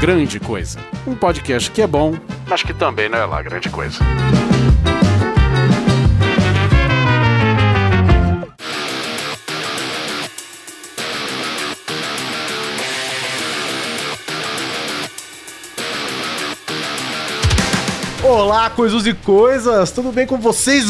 Grande Coisa. Um podcast que é bom, mas que também não é lá grande coisa. Olá, coisas e coisas, tudo bem com vocês?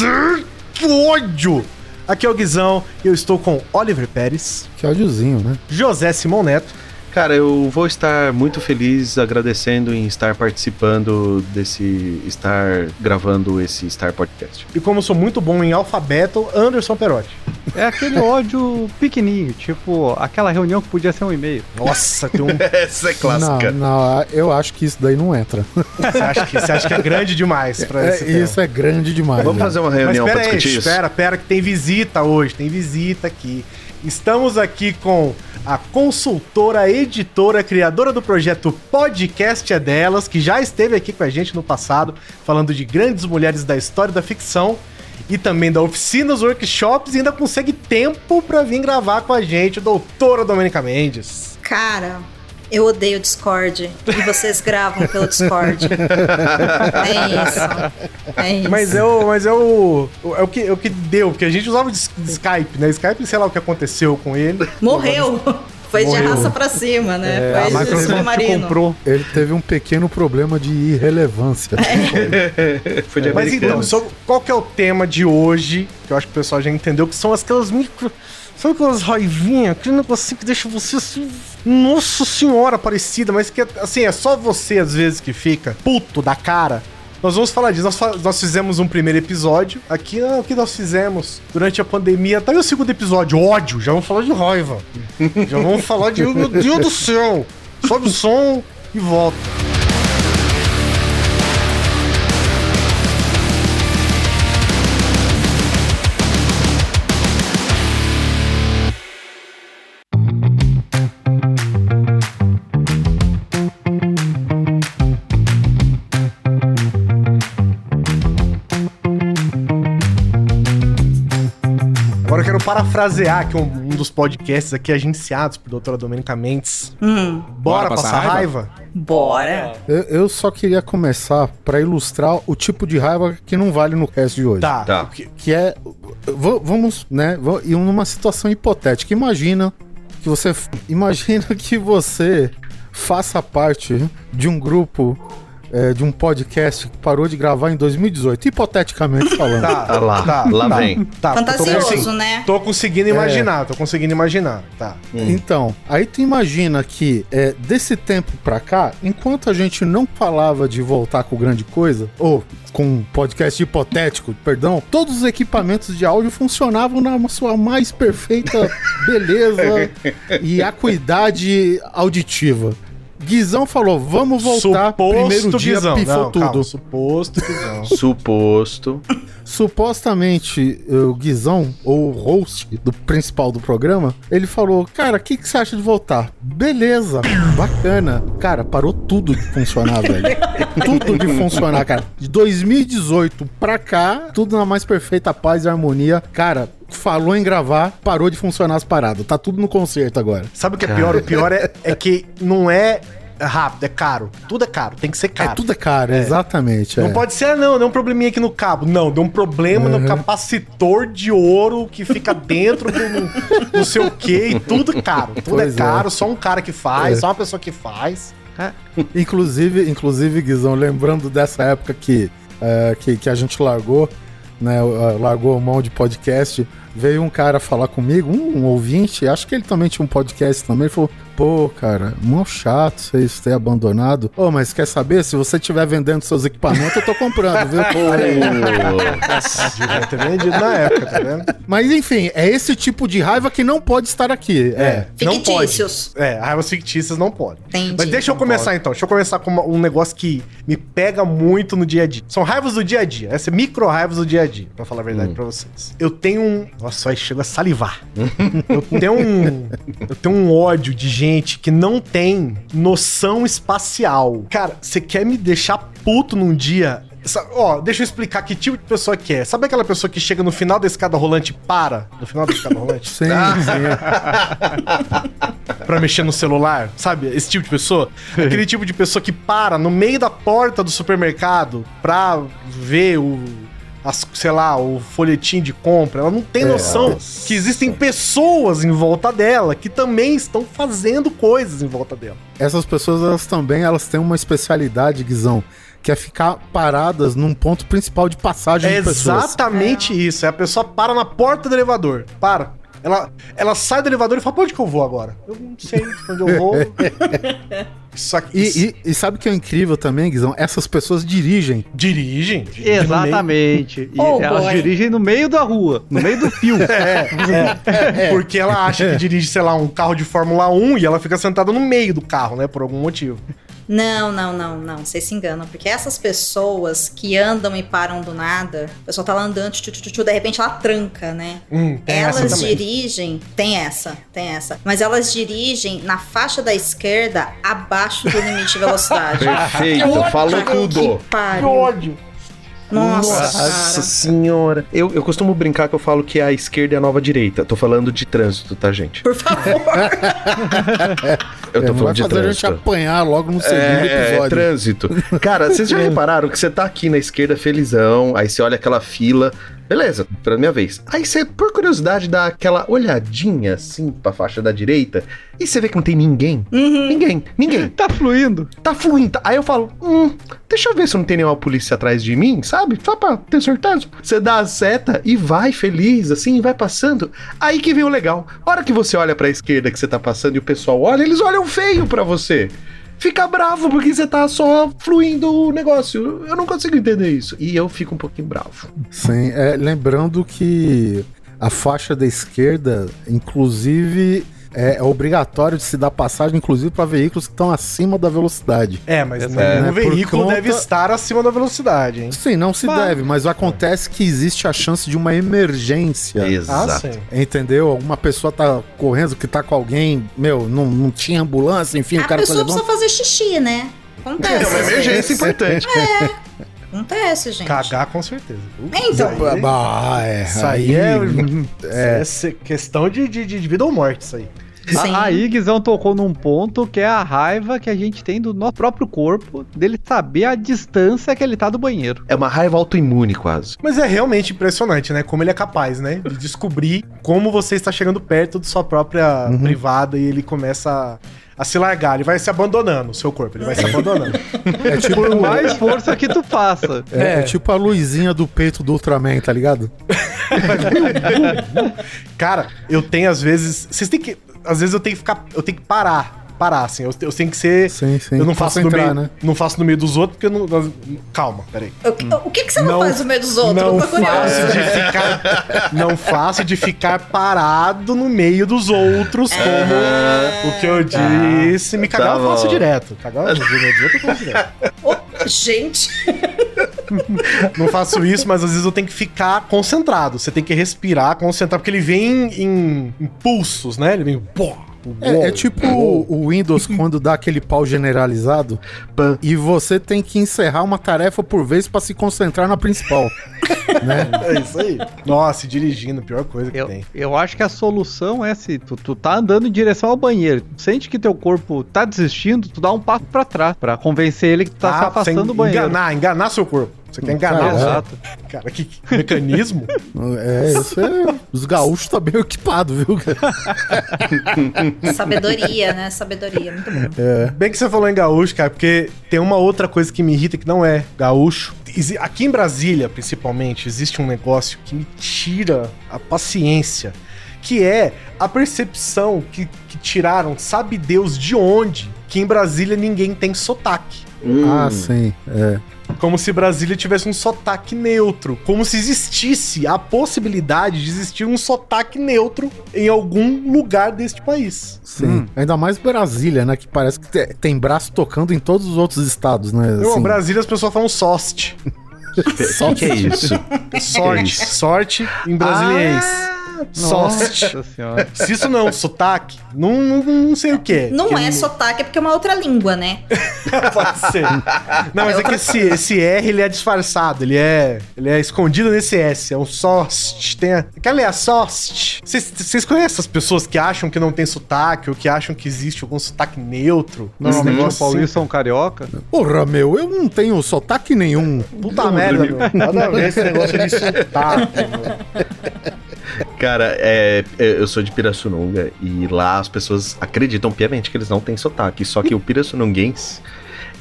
Que ódio! Aqui é o Guizão e eu estou com Oliver Pérez, Que ódiozinho, né? José Simão Neto, Cara, eu vou estar muito feliz agradecendo em estar participando desse. estar gravando esse Star Podcast. e como eu sou muito bom em alfabeto, Anderson Perotti. É aquele ódio pequenininho, tipo aquela reunião que podia ser um e-mail. Nossa, tem um. Essa é Não, não, eu acho que isso daí não entra. Você acha que, você acha que é grande demais pra É, tema? isso é grande demais. Vamos né? fazer uma Mas reunião pra pera aí, discutir isso? espera, espera que tem visita hoje, tem visita aqui. Estamos aqui com a consultora, editora, criadora do projeto Podcast é Delas, que já esteve aqui com a gente no passado, falando de grandes mulheres da história da ficção e também da oficinas, workshops e ainda consegue tempo pra vir gravar com a gente, doutora Domenica Mendes. Cara, eu odeio Discord. E vocês gravam pelo Discord. É isso. É isso. Mas é o, mas é o, é o que, é o que deu, porque a gente usava o Skype, né? Skype, sei lá o que aconteceu com ele. Morreu. Foi de Morreu. raça pra cima, né? É, a Foi de Microsoft submarino. comprou. Ele teve um pequeno problema de irrelevância. Foi de Mas então, qual que é o tema de hoje? Que eu acho que o pessoal já entendeu, que são aquelas micro. Sabe aquelas raivinhas? Aquele negocinho que deixa você assim. Nossa senhora, parecida, mas que assim, é só você às vezes que fica puto da cara. Nós vamos falar disso. Nós, nós fizemos um primeiro episódio. Aqui ah, o que nós fizemos durante a pandemia. Tá aí o segundo episódio, ódio. Já vamos falar de raiva. Já vamos falar de. Meu Deus do céu! Sobe o som e volta. Quero parafrasear aqui um, um dos podcasts aqui agenciados por doutora Domenica Mendes. Hum, Bora, passar, raiva? bora. Eu, eu só queria começar pra ilustrar o tipo de raiva que não vale no cast de hoje. Tá. Tá. Que- Que é. Vamos, né? E numa situação hipotética. Imagina que você. Imagina que você faça parte de um grupo. É, de um podcast que parou de gravar em 2018, hipoteticamente falando. Tá, Ah lá, lá vem. Tá, tô Fantasioso, consegui- né? Tô conseguindo imaginar, tô conseguindo imaginar. Tá. Então, aí tu imagina que é, desse tempo pra cá, enquanto a gente não falava de voltar com grande coisa, ou com um podcast hipotético, perdão, todos os equipamentos de áudio funcionavam na sua mais perfeita beleza e acuidade auditiva. Guizão falou, vamos voltar, primeiro dia Guizão. pifou Não, tudo. calma, suposto Guizão. Suposto. Supostamente, o Guizão, ou o host do principal do programa, ele falou: Cara, o que, que você acha de voltar? Beleza, bacana. Cara, parou tudo de funcionar, velho. Tudo de funcionar, cara. De 2018 pra cá, tudo na mais perfeita paz e harmonia. Cara, falou em gravar, parou de funcionar as paradas. Tá tudo no concerto agora. Sabe o que é pior? O pior é, é que não é rápido, é caro. Tudo é caro, tem que ser caro. É tudo é caro, exatamente. Não é. pode ser, ah, não, deu um probleminha aqui no cabo. Não, deu um problema Uhum. no capacitor de ouro que fica dentro do não- sei o que e tudo caro. Tudo Pois é é. caro, só um cara que faz, É. só uma pessoa que faz. Inclusive, inclusive, Guizão, lembrando dessa época que, é, que, que a gente largou, né? Largou mão de podcast, veio um cara falar comigo, um, um ouvinte, acho que ele também tinha um podcast também, ele falou, pô, cara, mó chato vocês terem abandonado. Ô, mas quer saber? Se você estiver vendendo seus equipamentos, eu tô comprando, viu? Devia ter vendido na época, tá vendo? mas enfim, é esse tipo de raiva que não pode estar aqui. É. não pode. Fictícios. É, raivas fictícias não podem. Entendi. Mas deixa eu começar então. Deixa eu começar com uma- um negócio que me pega muito no dia a dia. São raivas do dia a dia. Essa é micro raivas do dia a dia, pra falar a verdade pra vocês. Eu tenho um. Nossa, aí chega a salivar. eu tenho um. Eu tenho um ódio de gente que não tem noção espacial. Cara, você quer me deixar puto num dia? Ó, deixa eu explicar que tipo de pessoa que é. Sabe aquela pessoa que chega no final da escada rolante e para? No final da escada rolante? Sim, sim. pra mexer no celular? Sabe? Esse tipo de pessoa? Aquele tipo de pessoa que para no meio da porta do supermercado pra ver o. as- sei lá, o folhetim de compra. Ela não tem noção que existem pessoas em volta dela que também estão fazendo coisas em volta dela. Essas pessoas, elas também, elas têm uma especialidade, Guizão, que é ficar paradas num ponto principal de passagem É de pessoas. exatamente isso. É a pessoa para na porta do elevador. Para. Ela, ela sai do elevador e fala: pra onde que eu vou agora? Eu não sei onde eu vou. Aqui. E, e- e sabe o que é incrível também, Guizão? Essas pessoas dirigem. dirigem. dirigem. Exatamente. E Oh, elas boy. dirigem no meio da rua, no meio do fio. É, porque ela acha que dirige, sei lá, um carro de Fórmula 1 e ela fica sentada no meio do carro, né? Por algum motivo. Não, não, não, não. Vocês se enganam. Porque essas pessoas que andam e param do nada, a pessoa tá lá andando, tchu, tchu, tchu, tchu, de repente ela tranca, né? Hum, elas dirigem. Tem essa, tem essa. Mas elas dirigem na faixa da esquerda abaixo do limite de velocidade. Perfeito, falou tudo. Que pariu. ódio. Nossa, Nossa senhora. Eu, eu costumo brincar que eu falo que a esquerda é a nova direita. Tô falando de trânsito, tá, gente? Por favor. Eu É, tô vai falando de fazer a gente trânsito. apanhar logo no segundo É, é episódio. trânsito. Cara, vocês já repararam que você tá aqui na esquerda felizão, aí você olha aquela fila, beleza, pra minha vez. Aí você, por curiosidade, dá aquela olhadinha assim pra faixa da direita e você vê que não tem ninguém. Ninguém, ninguém. Tá fluindo. Tá fluindo. Aí eu falo, hum, deixa eu ver se não tem nenhuma polícia atrás de mim, sabe? Só pra ter certeza. Você dá a seta e vai feliz, assim, vai passando. Aí que vem o legal. A hora que você olha pra esquerda que você tá passando e o pessoal olha, eles olham feio pra você. Fica bravo porque você tá só fluindo o negócio. Eu não consigo entender isso. E eu fico um pouquinho bravo. Sim, é, lembrando que a faixa da esquerda, inclusive, é, é obrigatório de se dar passagem, inclusive para veículos que estão acima da velocidade. É, mas É, por veículo conta- deve estar acima da velocidade, hein? Sim, não se Mas- deve, mas acontece que existe a chance de uma emergência. Ah, Exato. sim. Entendeu? Alguma pessoa tá correndo, que tá com alguém, meu, não, não tinha ambulância, enfim, o A cara tá pessoa levando. precisa fazer xixi, né? Acontece. É uma emergência importante. Acontece, gente. Cagar com certeza. Então. Isso aí, Ah, é. isso aí é, é. é se- questão de, de, de vida ou morte, isso aí. Sim. A- Aí Guizão tocou num ponto que é a raiva que a gente tem do nosso próprio corpo, dele saber a distância que ele tá do banheiro. É uma raiva autoimune, quase. Mas é realmente impressionante, né? Como ele é capaz, né? De descobrir como você está chegando perto de sua própria privada e ele começa a, a se largar. Ele vai se abandonando, o seu corpo. Ele vai se abandonando. É tipo, Por mais força que tu faça. é, É. é tipo a luzinha do peito do Ultraman, tá ligado? Cara, eu tenho às vezes. Vocês têm que. Às vezes eu tenho que ficar. Eu tenho que parar. Parar, assim. Eu, eu tenho que ser. Sim, sim. Eu não faço, no meio, né? não faço no meio dos outros porque eu não. Calma, peraí. O, que- o que, que você não, faz no meio dos outros? Não Eu tô curiosa. faço de ficar. Não faço de ficar parado no meio dos outros, como o que eu disse. Me cagar Tá eu faço direto. Cagar no meio dos outros eu faço direto. Gente, Não faço isso, mas às vezes eu tenho que ficar concentrado. Você tem que respirar, concentrar, porque ele vem em impulsos, né? Ele vem. Pô, É, é tipo o, Windows quando dá aquele pau generalizado e você tem que encerrar uma tarefa por vez pra se concentrar na principal. né? É isso aí. Nossa, dirigindo, pior coisa que Eu, tem. eu acho que a solução é se tu, tu tá andando em direção ao banheiro, sente que teu corpo tá desistindo, tu dá um passo pra trás, pra convencer ele que tu tá se Ah, afastando você do banheiro. Enganar, enganar seu corpo. Você quer enganar Cara, o seu Exato. Cara, que mecanismo? É, isso é. Os gaúchos estão bem equipados, viu? sabedoria, né? Sabedoria, muito bom. Bem que você falou em gaúcho, cara, porque tem uma outra coisa que me irrita que não é gaúcho. Aqui em Brasília, principalmente, existe um negócio que me tira a paciência, que é a percepção que, que tiraram, sabe Deus de onde, que em Brasília ninguém tem sotaque. Ah, sim. É. Como se Brasília tivesse um sotaque neutro. Como se existisse a possibilidade de existir um sotaque neutro em algum lugar deste país. Sim. Ainda mais Brasília, né? Que parece que te- tem braço tocando em todos os outros estados, né? Assim, Brasília as pessoas falam sost. O que é isso? Sorte. isso? Sorte em brasiliense. Sost. Nossa senhora. Se isso não é um sotaque, não, não, não sei o que é. Não é sotaque, é porque é uma outra língua, né? Pode ser. Não, mas é que esse, esse R ele é disfarçado, ele é, ele é escondido nesse S. É um sost. Tem a, aquela é a sost. Vocês- conhecem as pessoas que acham que não tem sotaque ou que acham que existe algum sotaque neutro? Normalmente o paulista são carioca. Porra, meu, eu não tenho sotaque nenhum. assim. Puta merda, meu. Nada a ver esse negócio de sotaque, meu. Cara, é, é, eu sou de Pirassununga e lá as pessoas acreditam piamente que eles não têm sotaque. Só que o pirassununguense,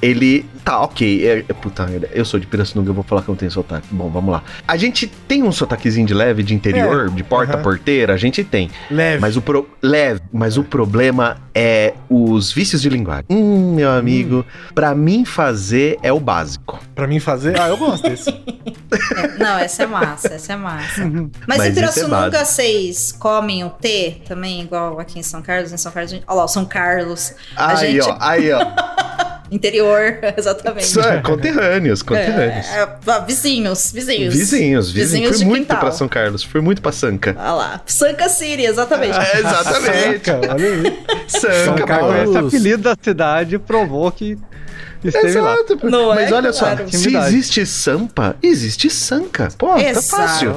ele. Tá, ok. É, é, puta eu sou de Pirassununga, eu vou falar que eu não tenho sotaque. Bom, vamos lá. A gente tem um sotaquezinho de leve de interior, É, de porta-porteira, a gente tem. Leve. Mas o pro... leve, mas o problema é os vícios de linguagem. Hum, meu amigo, pra mim fazer é o básico. Pra mim fazer. Ah, eu gosto desse. Não, essa é massa, essa é massa. Mas, Mas em é Pirassununga vocês comem o T também, igual aqui em São Carlos? Em São Carlos, a gente... Olha lá, o São Carlos. A Aí, gente... ó, aí, ó. Interior, exatamente. Isso é conterrâneos, conterrâneos. É, é, ah, vizinhos, vizinhos. Vizinhos, vizinhos. de Fui muito quintal. pra São Carlos, fui muito pra Sanca. Olha lá. Sanca City, exatamente. É, exatamente. Sanca, olha aí. Sanca, São pô. Carlos. Esse apelido da cidade provou que esteve lá. Exato. Não Mas é, olha só, claro. se Intimidade. existe Sampa, existe Sanca. Pô, tá fácil.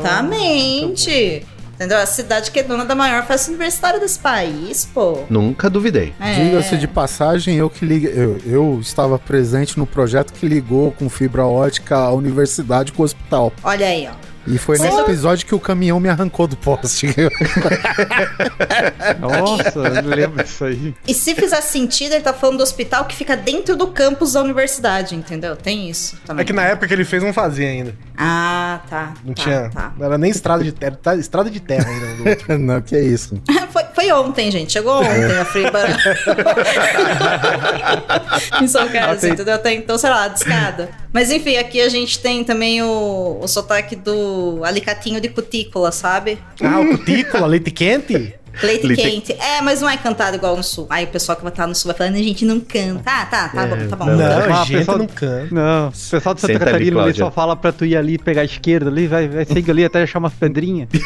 Entendeu? A cidade que é dona da maior festa universitária desse país, pô. Nunca duvidei. É. Diga-se de passagem, eu que liguei, eu, eu estava presente no projeto que ligou com fibra ótica a universidade com o hospital. Olha aí, ó. E foi Mas nesse eu- episódio que o caminhão me arrancou do poste. Nossa, eu lembro disso aí. E se fizer sentido, ele tá falando do hospital que fica dentro do campus da universidade, entendeu? Tem isso também. É que na época que ele fez não fazia ainda. Ah, tá. Não tá, tinha. Tá. Não era nem estrada de terra. tá- Estrada de terra ainda. outro. Não, que é isso. foi, foi ontem, gente. Chegou ontem a Friba. em São Carlos, entendeu? Até então, sei lá, de escada. Mas enfim, aqui a gente tem também o, o sotaque do alicatinho de cutícula, sabe? ah, o cutícula, leite quente? Leite Leite- quente. É, mas não é cantado igual no sul. Aí o pessoal que vai estar no sul vai falando, a gente não canta. Ah, tá, tá bom, tá bom. não, Não, Ah, a gente pessoal- não canta. Não, o pessoal de Santa Senta ali, Catarina ali só fala pra tu ir ali pegar a esquerda ali, vai, vai seguir ali até achar umas pedrinhas.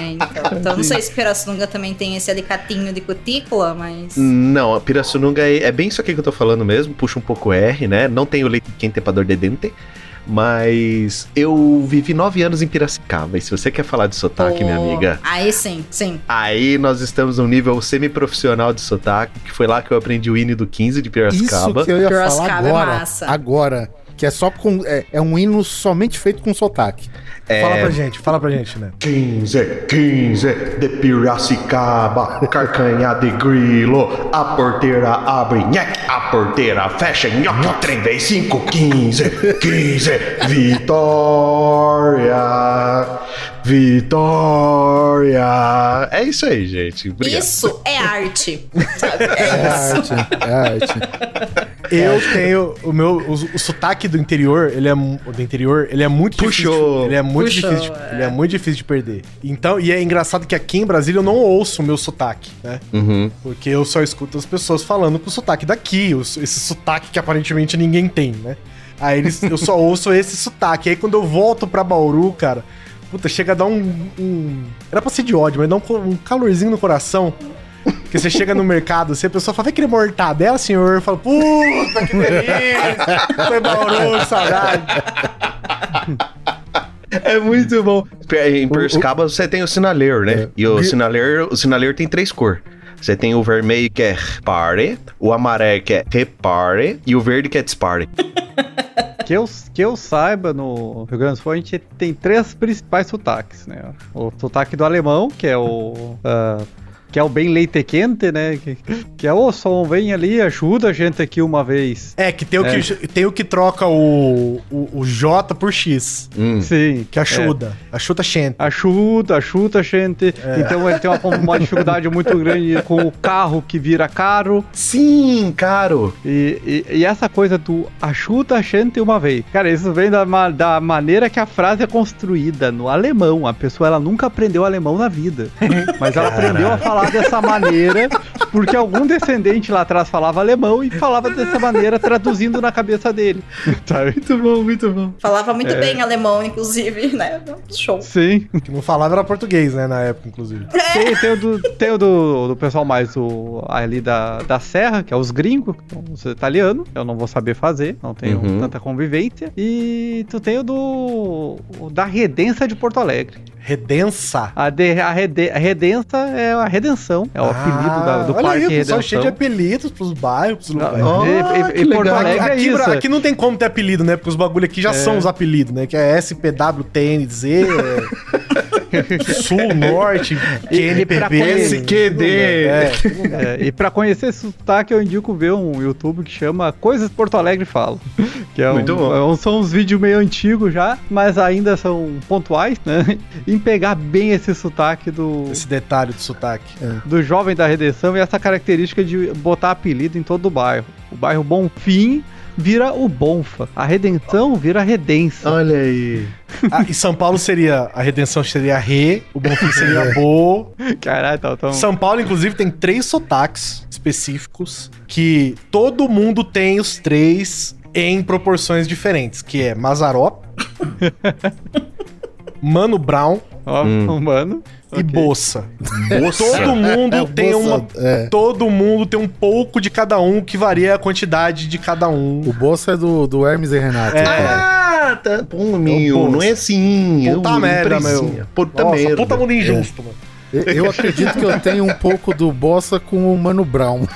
É, então. Então não sei se Pirassununga também tem esse alicatinho de cutícula, mas. Não, a Pirassununga é, é bem isso aqui que eu tô falando mesmo, puxa um pouco R, né? Não tem o leite quente pra dor de dente, mas eu vivi nove anos em Piracicaba, e se você quer falar de sotaque, minha Pô, amiga, Aí sim, sim. aí nós estamos num nível semi-profissional de sotaque, que foi lá que eu aprendi o hino do 15 de Isso Piracicaba. que eu ia falar Piracicaba é agora. massa. agora. Que é só com. É, é um hino somente feito com sotaque. É, Fala pra gente, fala pra gente, né? 15, 15 de Piracicaba, carcanha de grilo, a porteira abre, nhaque, a porteira fecha, nhoque, trem vem 5, 15, 15, Vitória, Vitória. É isso aí, gente. Obrigado. Isso é arte. Sabe? É É isso. arte. É arte. Eu tenho o meu o, o sotaque do interior, ele é do interior, ele é muito Puxou. difícil. Ele é muito Puxou, difícil, de, é. ele é muito difícil de perder. Então, e é engraçado que aqui em Brasília eu não ouço o meu sotaque, né? Uhum. Porque eu só escuto as pessoas falando com o sotaque daqui, os- esse sotaque que aparentemente ninguém tem, né? Aí eles, eu só ouço esse sotaque. Aí quando eu volto pra Bauru, cara, puta, chega a dar um. um- era pra ser de ódio, mas dá um, um calorzinho no coração. Porque você chega no mercado, assim, a pessoa fala, vai querer mortadela, senhor? Eu falo, puta, que delícia! Foi Bauru, que saudade. É muito bom. Em Piracicaba você tem o sinaleiro, né? É. E o sinaleiro, o sinaleiro tem três cores. Você tem o vermelho que é repare, o amarelo que é repare e o verde que é dispare. Que eu, que eu saiba, no Rio Grande do Sul, a gente tem três principais sotaques, né? O sotaque do alemão, que é o. ah, que é o bem leite quente, né? Que, que é o som, vem ali, ajuda a gente aqui uma vez. É, que tem o, É. que, tem o que troca o, o, o J por X, Hum. Sim. que é a chuda. A chuta gente. Ajuda, ajuda a gente. Então ele tem uma, uma dificuldade muito grande com o carro que vira caro. Sim, caro. E, e- e essa coisa do ajuda a gente uma vez. Cara, isso vem da, da maneira que a frase é construída no alemão. A pessoa ela nunca aprendeu alemão na vida. Mas ela aprendeu a falar dessa maneira, porque algum descendente lá atrás falava alemão e falava dessa maneira, traduzindo na cabeça dele. Sabe? Muito bom, muito bom. Falava muito É. bem alemão, inclusive, né? Show. Sim. Que não falava era português, né, na época, inclusive. Tem, tem o, do, tem o do, do pessoal mais o, ali da, da Serra, que é os gringos, os italianos. Eu não vou saber fazer, não tenho Uhum. tanta convivência. E tu tem o do. o da Redença de Porto Alegre. Redença. A, de, a, rede, a Redença é a Redenção. É o apelido da- do Ah, olha Parque aí, o pessoal Redenção. cheio de apelidos pros bairros, pros lugares. Ó, e, e- que e Porto legal. Alegre é Aqui, isso. aqui não tem como ter apelido, né? Porque os bagulho aqui já são os apelidos, né? Que é SPWTNZ, é... Sul, Norte, pra QNPB, conhecer- SQD. É, É, e pra conhecer esse sotaque, eu indico ver um YouTube que chama Coisas Porto Alegre Fala. Que é um- Muito bom. é um- são uns vídeos meio antigos já, mas ainda são pontuais, né? Em pegar bem esse sotaque do, esse detalhe do sotaque. do jovem da redenção e essa característica de botar apelido em todo o bairro. O bairro Bonfim vira o Bonfa. A redenção vira a redença. Olha aí. Ah, e São Paulo seria, a redenção seria Re, o Bonfim seria Bo. Caralho, tá tão... São Paulo, inclusive, tem três sotaques específicos que todo mundo tem os três em proporções diferentes, que é Mazarop, Mano Brown Ó, Hum. mano. e Ok. Bolsa. Moça. Todo mundo É, tem Bolsa, uma é. todo mundo tem um pouco de cada um que varia a quantidade de cada um. O bolso é do, do Hermes e Renato. É. Ah, tá. Pô, meu, Ô, não é assim. Puta eu- merda, meu. Puta Nossa, merda. puta mundo injusto, mano. Eu- Eu acredito que eu tenho um pouco do Bossa com o Mano Brown.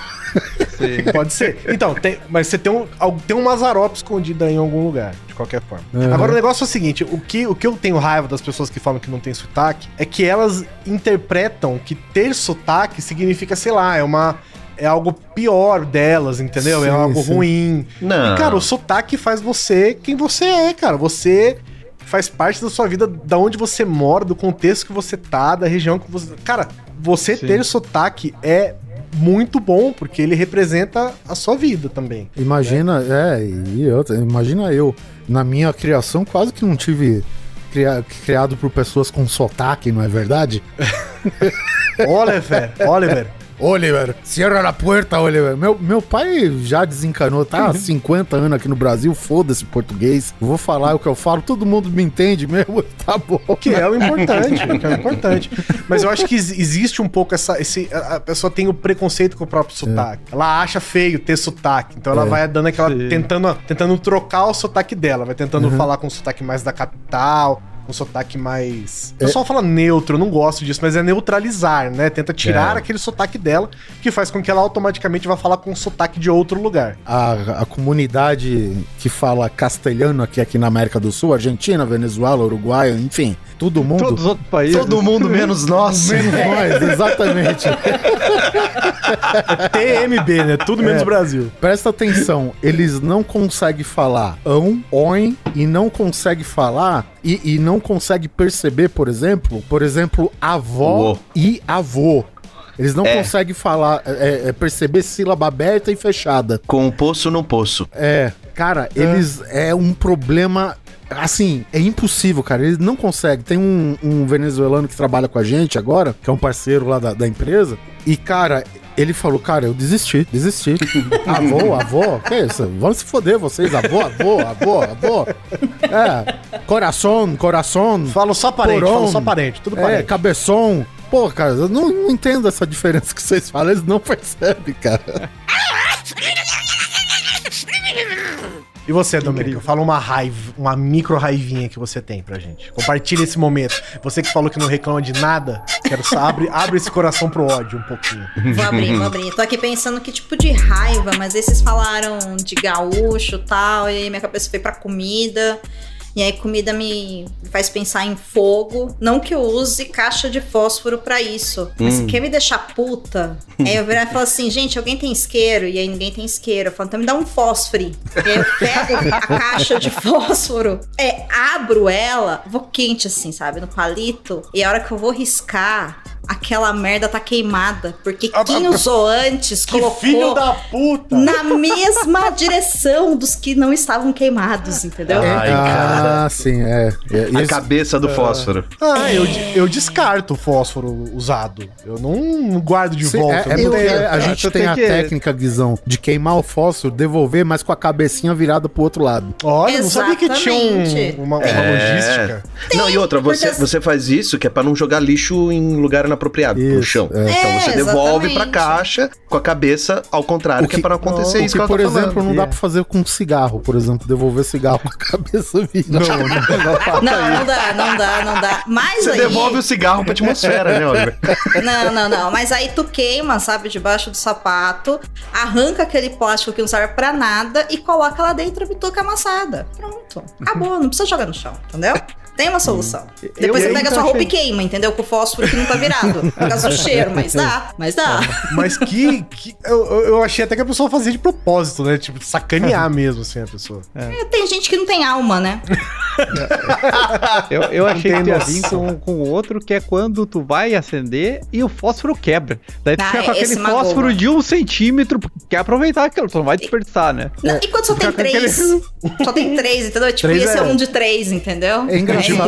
Sim. Pode ser. Então, tem, mas você tem um, tem um Mazarop escondido aí em algum lugar, de qualquer forma. Uhum. Agora, o negócio é o seguinte: o que, o que eu tenho raiva das pessoas que falam que não tem sotaque é que elas interpretam que ter sotaque significa, sei lá, é uma. É algo pior delas, entendeu? é Sim, algo sim. ruim. Não. E, cara, o sotaque faz você quem você é, cara. Você faz parte da sua vida, da onde você mora, do contexto que você tá, da região que você. Cara, você Sim. ter sotaque é muito bom, porque ele representa a sua vida também. Imagina, é, e outra, imagina eu, na minha criação, quase que não tive cria- criado por pessoas com sotaque, não é verdade? Oliver, Oliver. Oliver, cierra a porta, Oliver. Meu, meu pai já desencanou, tá há 50 anos aqui no Brasil, foda-se português. Vou falar o que eu falo, todo mundo me entende mesmo, tá bom. Que é o importante, que é o importante. Mas eu acho que ex- existe um pouco essa. Esse, a pessoa tem o preconceito com o próprio sotaque. Ela acha feio ter sotaque. Então ela É. vai dando aquela. Sim. Tentando, tentando trocar o sotaque dela. Vai tentando falar com o sotaque mais da capital. Um sotaque mais. O pessoal fala neutro, eu não gosto disso, mas é neutralizar, né? Tenta tirar É. aquele sotaque dela, que faz com que ela automaticamente vá falar com um sotaque de outro lugar. A, a comunidade que fala castelhano aqui, aqui na América do Sul, Argentina, Venezuela, Uruguai, enfim, todo mundo. Todos os outros países. Todo mundo menos nós. Menos nós, exatamente. TMB, né? Tudo menos É. Brasil. Presta atenção, eles não conseguem falar ão, oin e não conseguem falar e, e não conseguem perceber, por exemplo, por exemplo, avó Uô. e avô. Eles não É. conseguem falar, é, é, perceber sílaba aberta e fechada. Com o poço no poço. É, cara, eles é um problema. Assim, é impossível, cara. Eles não conseguem. Tem um, um venezuelano que trabalha com a gente agora, que é um parceiro lá da, da empresa. E, cara, ele falou: Cara, eu desisti, desisti. avô, avô, que isso? Vamos se foder vocês, avô, avô, avô, avô. É, coração, coração. Falo só parente, Porão. falo só parente, tudo É, parente. cabeção. Pô, cara, eu não, não entendo essa diferença que vocês falam, eles não percebem, cara. E você, Domênico? Fala uma raiva, uma micro raivinha que você tem pra gente. Compartilha esse momento. Você que falou que não reclama de nada, quero só abre, abre esse coração pro ódio um pouquinho. Vou abrir, vou abrir. Tô aqui pensando que tipo de raiva, mas esses falaram de gaúcho e tal, e aí minha cabeça foi pra comida. E aí comida me faz pensar em fogo. Não que eu use caixa de fósforo pra isso. Mas se quer me deixar puta, aí eu virar e falo assim, gente, alguém tem isqueiro? E aí ninguém tem isqueiro. Eu falo, então me dá um fósforo. E aí eu pego a caixa de fósforo, é, abro ela, vou quente assim, sabe? No palito. E a hora que eu vou riscar, aquela merda tá queimada. Porque Ah, quem ah, usou antes Que colocou filho da puta! na mesma direção dos que não estavam queimados, entendeu? Ai, cara. ah, sim, é. é A isso- cabeça do fósforo. Ah, eu, eu descarto o fósforo usado. Eu não guardo de Sim, volta. é, é eu a gente tem tem a que- técnica, Guizão, de queimar o fósforo, devolver, mas com a cabecinha virada pro outro lado. Olha, eu não sabia que tinha um- Exatamente. uma, uma É. logística. não, e outra, você, porque- você faz isso que é pra não jogar lixo em lugar inapropriado, no Isso, chão. é. Então você É, devolve pra caixa com a cabeça ao contrário, O que, que- é pra não acontecer O isso que, que, por tá exemplo, falando. não dá pra fazer com cigarro, por exemplo, devolver cigarro com a cabeça virada. Não, não. Não, não dá, não dá, não dá. Mas Você aí. devolve o cigarro pra atmosfera, né, Oliver? Não, não, não. Mas aí tu queima, sabe, debaixo do sapato, arranca aquele plástico que não serve pra nada e coloca lá dentro a bituca amassada. Pronto. Acabou, não precisa jogar no chão, entendeu? Tem uma solução. Depois eu você pega sua roupa achei- e queima, entendeu? Com o fósforo que não tá virado. Por causa do cheiro, mas dá, mas dá. Mas que. que eu, eu- achei até que a pessoa fazia de propósito, né? Tipo, sacanear mesmo, assim, a pessoa. É, Tem gente que não tem alma, né? Eu, eu achei que ia noção. vir com, com outro, que é quando tu vai acender e o fósforo quebra. Daí tu Ah, fica com aquele fósforo de um centímetro, porque quer aproveitar aquilo, tu não vai desperdiçar, né? Não, e quando só tem com aquele- três? Só tem três, entendeu? Tipo, Três esse é é- um de três, entendeu? É engraçado. Tipo,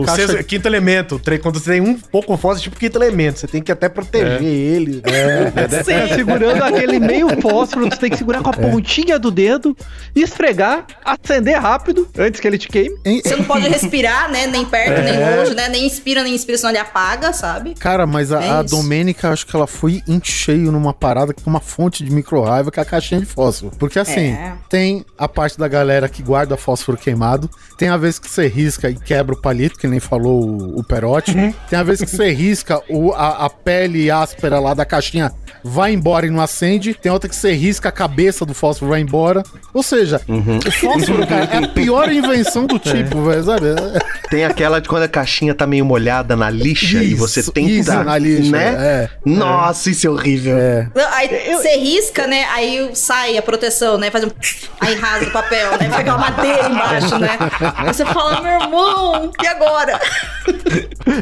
O sexto- quinto elemento. Quando você tem um pouco fósforo, tipo quinto elemento. Você tem que até proteger ele. É. Fica segurando aquele meio fósforo, tu tem que segurar com a pontinha do dedo, esfregar, acender rápido, antes que ele te queime. Você não pode respirar, né? Nem perto, nem É. longe, né? Nem inspira, nem inspira, senão ele apaga, sabe? Cara, mas a, É a. Domênica, acho que ela foi em cheio numa parada com uma fonte de micro-raiva, que é a caixinha de fósforo. Porque assim, É. tem a parte da galera que guarda fósforo queimado, tem a vez que você risca e quebra o palito, que nem falou o, o Perotti, tem a vez que você risca o, a, a pele áspera lá da caixinha, vai embora e não acende, tem outra que você risca a cabeça do fósforo vai embora. Ou seja, o fósforo, cara, é a pior invenção do tipo, velho, sabe? Tem aquela de quando a caixinha tá meio molhada na lixa e você Isso, tenta, isso, na lixa, né? é. Nossa, isso é horrível. É. Não, Aí você risca, né? Aí sai a proteção, né? Faz um. Aí rasga o papel, né? Fica aquela madeira embaixo, né? Aí você fala, meu irmão, e agora?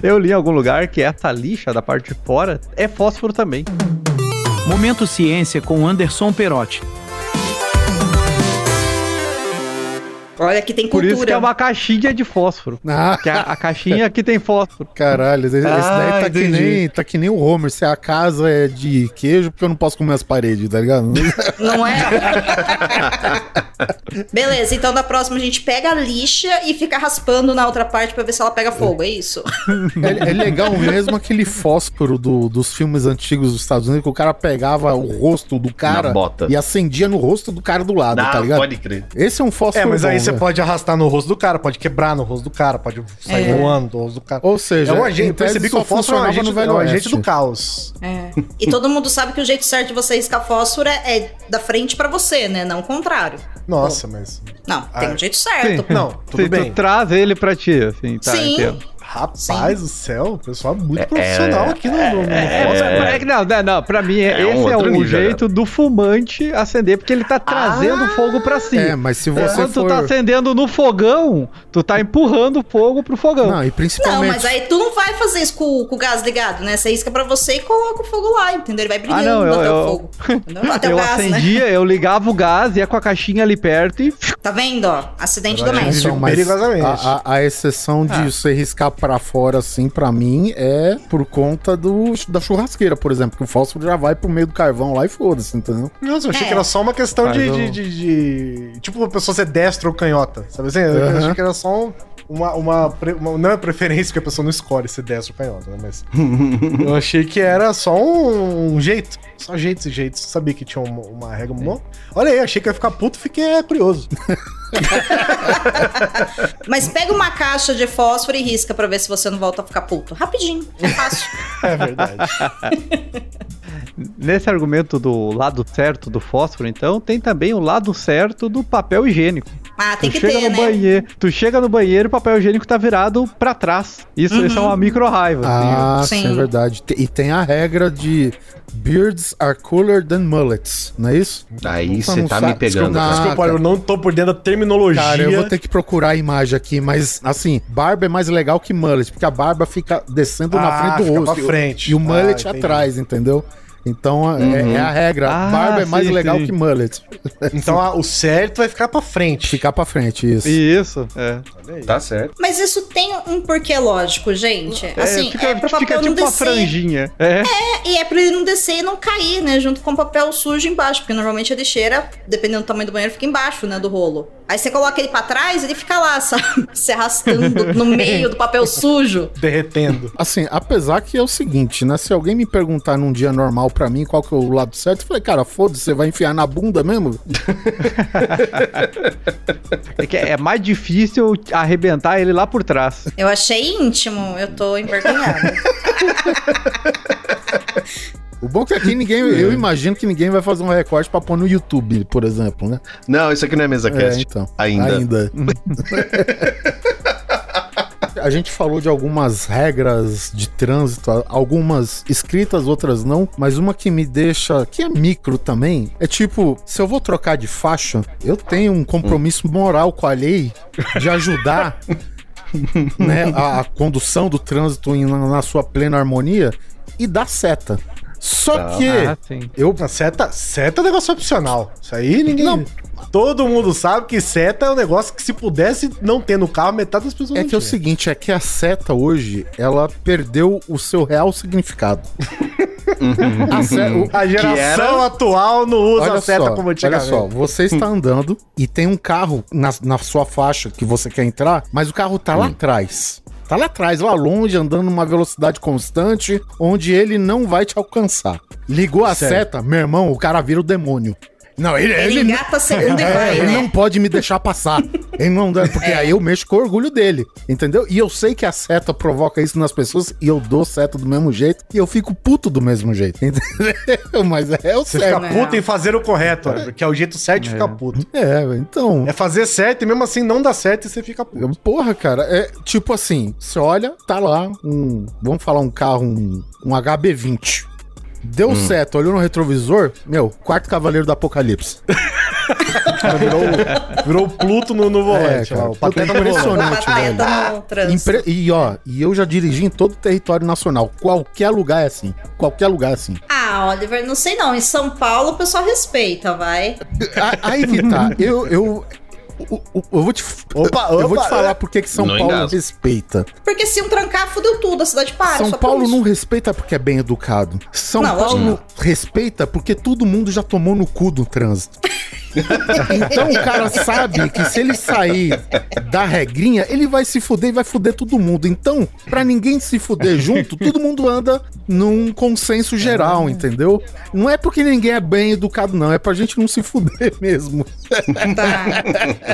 Eu li em algum lugar que essa lixa da parte de fora é fósforo também. Momento Ciência com Anderson Perotti. Olha, aqui tem Por cultura. isso que é uma caixinha de fósforo. Ah, Que é a, a caixinha que tem fósforo. Caralho, esse, Ah, daí tá que, nem, tá que nem o Homer. Se a casa é de queijo, porque eu não posso comer as paredes, tá ligado? Não é? Beleza, então da próxima a gente pega a lixa e fica raspando na outra parte pra ver se ela pega fogo, é isso? É, é legal mesmo aquele fósforo do- dos filmes antigos dos Estados Unidos, que o cara pegava o rosto do cara Na bota. e acendia no rosto do cara do lado, Ah, tá ligado? pode crer. Esse é um fósforo É, mas aí bom, você né? pode arrastar no rosto do cara, pode quebrar no rosto do cara, pode sair É. voando do rosto do cara. Ou seja, é um agente, percebi que o fósforo é um agente, é um agente do caos. É. E todo mundo sabe que o jeito certo de você riscar fósforo é, é da frente pra você, né? Não o contrário. Nossa, mas. Não, tem Ah. um jeito certo. Não, tudo Se bem. tu traz ele pra ti, assim, tá, Sim. entendo. Rapaz do céu, o pessoal é muito profissional aqui no, no, no É, fósforo. é que não, não, não, pra mim, É um esse é o nível, jeito do fumante acender, porque ele tá trazendo o fogo pra si. É, mas se você Quando for... tu tá acendendo no fogão, tu tá empurrando o fogo pro fogão. Não, e Não, principalmente... mas aí tu não vai fazer isso com, com o gás ligado, né? Você risca pra você e coloca o fogo lá, entendeu? Ele vai brilhando Ah, não, eu- até eu- o fogo. Entendeu? Até eu o gás, né? acendia, eu ligava o gás, ia com a caixinha ali perto e. Tá vendo, ó? Acidente Agora doméstico. mas perigosamente. a, a- a exceção de Ah. você riscar pra fora, assim, pra mim, é por conta do, da churrasqueira, por exemplo, que o fósforo já vai pro meio do carvão lá e foda-se, entendeu? Nossa, eu achei É. que era só uma questão de, de, de- de- Tipo, a pessoa ser destra ou canhota. Sabe assim? Eu achei que era só um- uma, uma, uma- Não é preferência, porque a pessoa não escolhe ser destra ou canhota, né? Mas. eu achei que era só um, um jeito. Só jeitos e jeitos. Sabia que tinha uma, uma regra. Mo- Olha aí, achei que ia ficar puto, fiquei curioso. Mas pega uma caixa de fósforo e risca pra ver se você não volta a ficar puto. Rapidinho, é fácil. É verdade. Nesse argumento do lado certo do fósforo, então, tem também o lado certo do papel higiênico. Ah, tem tu que chega ter, no né? banheiro, tu chega no banheiro, o papel higiênico tá virado pra trás. Isso, isso é uma micro raiva. Ah, Sim. sim, é verdade. E tem a regra de beards are cooler than mullets, não é isso? Aí Você tá me pegando. desculpa. Desculpa, eu não tô por dentro da terminologia. Cara, eu vou ter que procurar a imagem aqui, mas assim, barba é mais legal que mullet, porque a barba fica descendo Ah, na frente do rosto. frente. E o mullet Ah, entendi. atrás, entendeu? Então é, é a regra. Ah, barba é mais sim, legal sim. que mullet. Então ah, o certo vai ficar pra frente. Ficar pra frente, isso. Isso, é. Tá certo. Mas isso tem um porquê lógico, gente. Assim, é, fica, é pro papel fica não tipo uma descer. franjinha. É. É, e é pra ele não descer e não cair, né? Junto com o papel sujo embaixo. Porque normalmente a lixeira, dependendo do tamanho do banheiro, fica embaixo, né? Do rolo. Aí você coloca ele pra trás, ele fica lá, sabe? Se arrastando no meio do papel sujo. Derretendo. Assim, apesar que é o seguinte, né? Se alguém me perguntar num dia normal pra mim qual que é o lado certo, eu falei, cara, foda-se, você vai enfiar na bunda mesmo? É, que é mais difícil arrebentar ele lá por trás. Eu achei íntimo, eu tô envergonhada. O bom é que aqui ninguém, eu imagino que ninguém vai fazer um recorte pra pôr no YouTube, por exemplo, né? Não, isso aqui não é mesa É, cast. então. Ainda. Ainda. A gente falou de algumas regras de trânsito, algumas escritas, outras não, mas uma que me deixa, que é micro também, é tipo, se eu vou trocar de faixa, eu tenho um compromisso moral com a lei de ajudar né, a, a condução do trânsito em- na, na sua plena harmonia e dar seta. Só Tá. que Ah, eu A seta, seta é um negócio opcional. Isso aí ninguém. Não. Todo mundo sabe que seta é um negócio que se pudesse não ter no carro, metade das pessoas É não que é o tinha. seguinte, é que a seta hoje, ela perdeu o seu real significado. A se- o- A geração era- atual não usa olha a seta só, como olha antigamente. só, você está andando e tem um carro na, na sua faixa que você quer entrar, mas o carro tá lá atrás. Tá lá atrás, lá longe, andando numa velocidade constante, onde ele não vai te alcançar. Ligou a seta, meu irmão, o cara vira o demônio. Não, ele, Ele ele, engata a segunda e é, vai, ele né? não pode me deixar passar. Ele não dá, porque aí eu mexo com o orgulho dele, entendeu? E eu sei que a seta provoca isso nas pessoas e eu dou seta do mesmo jeito e eu fico puto do mesmo jeito, entendeu? Mas é o Você certo. fica puto em fazer o correto, né? porque é o jeito certo de ficar puto. É, então. É fazer certo e mesmo assim não dá certo e você fica puto. Porra, cara, é tipo assim, você olha, tá lá um, vamos falar um carro, um, um HB20. Deu certo, olhou no retrovisor, meu, quarto cavaleiro do apocalipse. Virou, virou o Pluto no, no volante. É, cara, o pateta no impressionante. no trânsito. Impre- E ó, e eu já dirigi em todo o território nacional. Qualquer lugar é assim. Qualquer lugar é assim. Ah, Oliver, não sei não. Em São Paulo o pessoal respeita, vai. A- Aí que tá. Eu, eu, eu, eu vou te, Opa, eu vou opa, te falar porque que São Não Paulo respeita. Porque se um trancar, fudeu tudo, a cidade para. São só por Paulo não respeita porque é bem educado. São Não, Paulo lógico respeita porque todo mundo já tomou no cu do trânsito. então o cara sabe que se ele sair da regrinha, ele vai se fuder e vai fuder todo mundo. Então, pra ninguém se fuder junto, todo mundo anda num consenso geral, entendeu? Não é porque ninguém é bem educado, não. É pra gente não se fuder mesmo. Tá.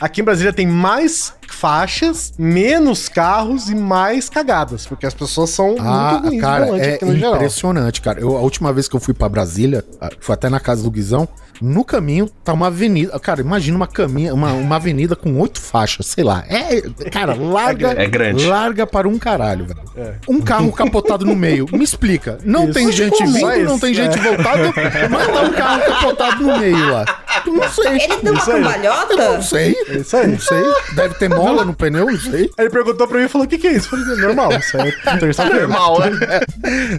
Aqui em Brasília tem mais faixas, menos carros e mais cagadas, porque as pessoas são Ah, muito ruins cara, é aqui no geral. impressionante, cara. Eu, a última vez que eu fui pra Brasília, ah, foi até na casa do Guizão, no caminho tá uma avenida. Cara, imagina uma caminha, uma, uma avenida com oito faixas, sei lá. É, cara, larga, É grande. larga para um caralho, velho. Um carro capotado no meio. Me explica. Não Isso. tem gente vindo, isso, não tem é. gente voltada, mas tá um carro capotado no meio lá. Eu Não sei. Ele deu uma cambalhota? não sei. É isso aí. Não sei. Deve ter mola no pneu, não sei. Aí ele perguntou pra mim e falou: o que, que é isso? Eu falei, normal, isso aí é terça-feira. Normal, né?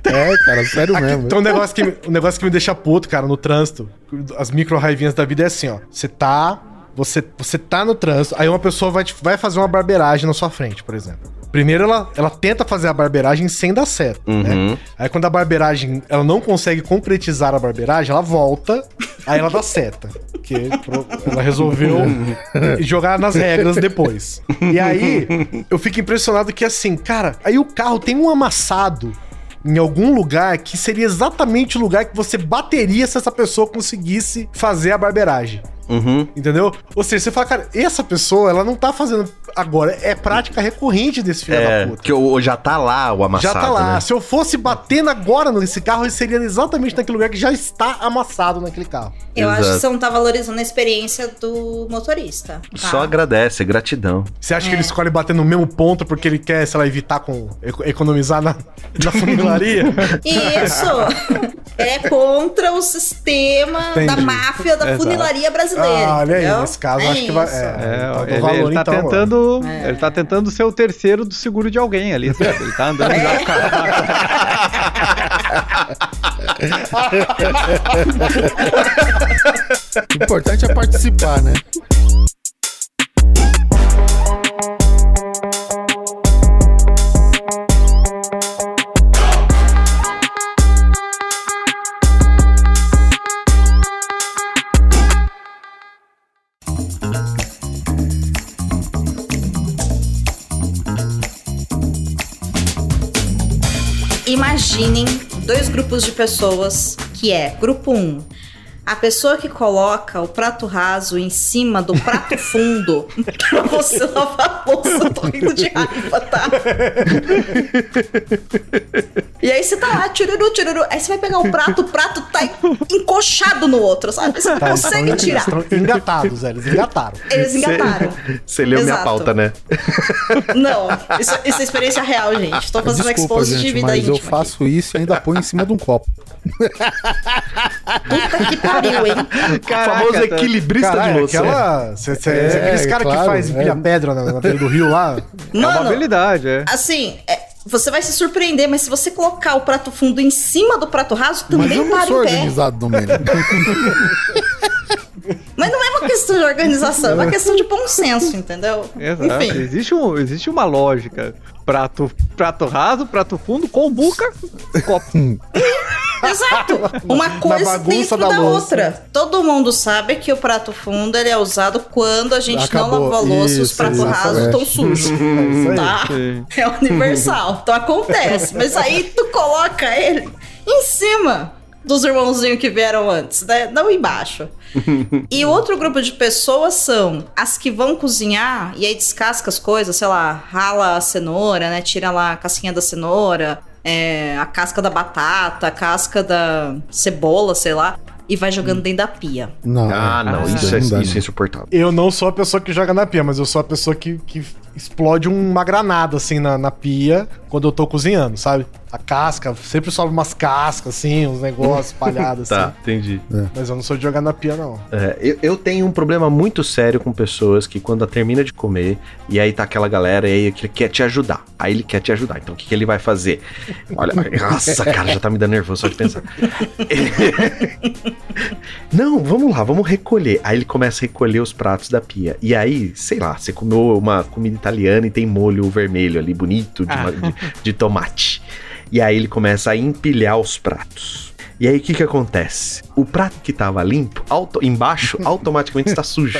É, cara, sério Aqui, mesmo. Então, um negócio, que, um negócio que me deixa puto, cara, no trânsito, as micro raivinhas da vida é assim, ó. Você tá. Você, você tá no trânsito, aí uma pessoa vai, te- vai fazer uma barbeiragem na sua frente, por exemplo. Primeiro ela, ela tenta fazer a barbeiragem sem dar certo, né? Aí quando a barbeiragem, ela não consegue concretizar a barbeiragem, ela volta, aí ela dá seta. Porque ela resolveu jogar nas regras depois. E aí, eu fico impressionado que assim, cara, aí o carro tem um amassado em algum lugar que seria exatamente o lugar que você bateria se essa pessoa conseguisse fazer a barbeiragem. Uhum. Entendeu? Ou seja, você fala, cara, essa pessoa, ela não tá fazendo agora, é prática recorrente desse filho É, da puta. que o, já tá lá o amassado, Já tá lá. né? Se eu fosse batendo agora nesse carro, ele seria exatamente naquele lugar que já está amassado naquele carro. Eu acho Exato. que você não tá valorizando a experiência do motorista. tá? Só agradece, é gratidão. Você acha que ele escolhe bater no mesmo ponto porque ele quer, sei lá, evitar com. eco- economizar na, na funilaria? Isso! é contra o sistema da Entendi. máfia da Exato. funilaria brasileira. Ah, olha aí, nesse caso, acho que vai- isso. é. É, do ele, valor, ele tá então, tentando. É. Ele tá tentando ser o terceiro do seguro de alguém ali, sabe? Ele tá andando já com a- O importante é participar, né? Imaginem dois grupos de pessoas que é grupo 1, um, a pessoa que coloca o prato raso em cima do prato fundo pra você lavar a louça. Eu tô rindo de raiva, tá? E aí você tá lá, tiruru, tiruru. Aí você vai pegar o prato, o prato tá encoxado no outro, sabe? Você não Tá, consegue estão- tirar. Estão engatados, velho. Eles engataram. Eles engataram. Você leu minha pauta, né? Não, isso, isso é experiência real, gente. Tô fazendo Desculpa, expose de gente, vida mas íntima. eu faço isso e ainda põe em cima de um copo. aqui. Puta que pariu, hein? o famoso tá- equilibrista de louça. aquela. Cê, cê, É, aqueles caras claro, que faz é. pilha pedra na, na beira do rio lá. É uma Mano, habilidade, é. assim, é, você vai se surpreender, mas se você colocar o prato fundo em cima do prato raso, Mas também eu não para sou em pé. organizado. Mas não é uma questão de organização, é uma questão de bom senso, entendeu? Exato. Enfim, Existe, um, existe uma lógica. Prato, prato raso, prato fundo, combuca, copo. exato. Uma coisa bagunça dentro da da, louça. outra. Todo mundo sabe que o prato fundo ele é usado quando a gente Acabou. não lavou a louça e os pratos rasos estão sujos. É. Tá? Sim. É universal. Então acontece. Mas aí tu coloca ele em cima dos irmãozinhos que vieram antes, né? Não embaixo. e outro grupo de pessoas são as que vão cozinhar e aí descasca as coisas, sei lá, rala a cenoura, né? Tira lá a casquinha da cenoura, é, a casca da batata, a casca da cebola, sei lá, e vai jogando dentro da pia. Não, Ah, não, isso, não é, isso é insuportável. Eu não sou a pessoa que joga na pia, mas eu sou a pessoa que, que explode uma granada assim na, na pia quando eu tô cozinhando, sabe? A casca, sempre sobe umas cascas assim, uns negócios espalhados Tá, assim. entendi. Mas eu não sou de jogar na pia, não. É, eu, eu tenho um problema muito sério com pessoas que quando termina de comer, e aí tá aquela galera, e aí ele quer te ajudar. Aí ele quer te ajudar. Então o que, que ele vai fazer? Olha, nossa, cara, já tá me dando nervoso só de pensar. Não, vamos lá, vamos recolher. Aí ele começa a recolher os pratos da pia. E aí, sei lá, você comeu uma comida italiana e tem molho vermelho ali, bonito, de, ma- de- de tomate. E aí ele começa a empilhar os pratos. E aí o que que acontece? O prato que tava limpo, auto- embaixo, automaticamente está sujo.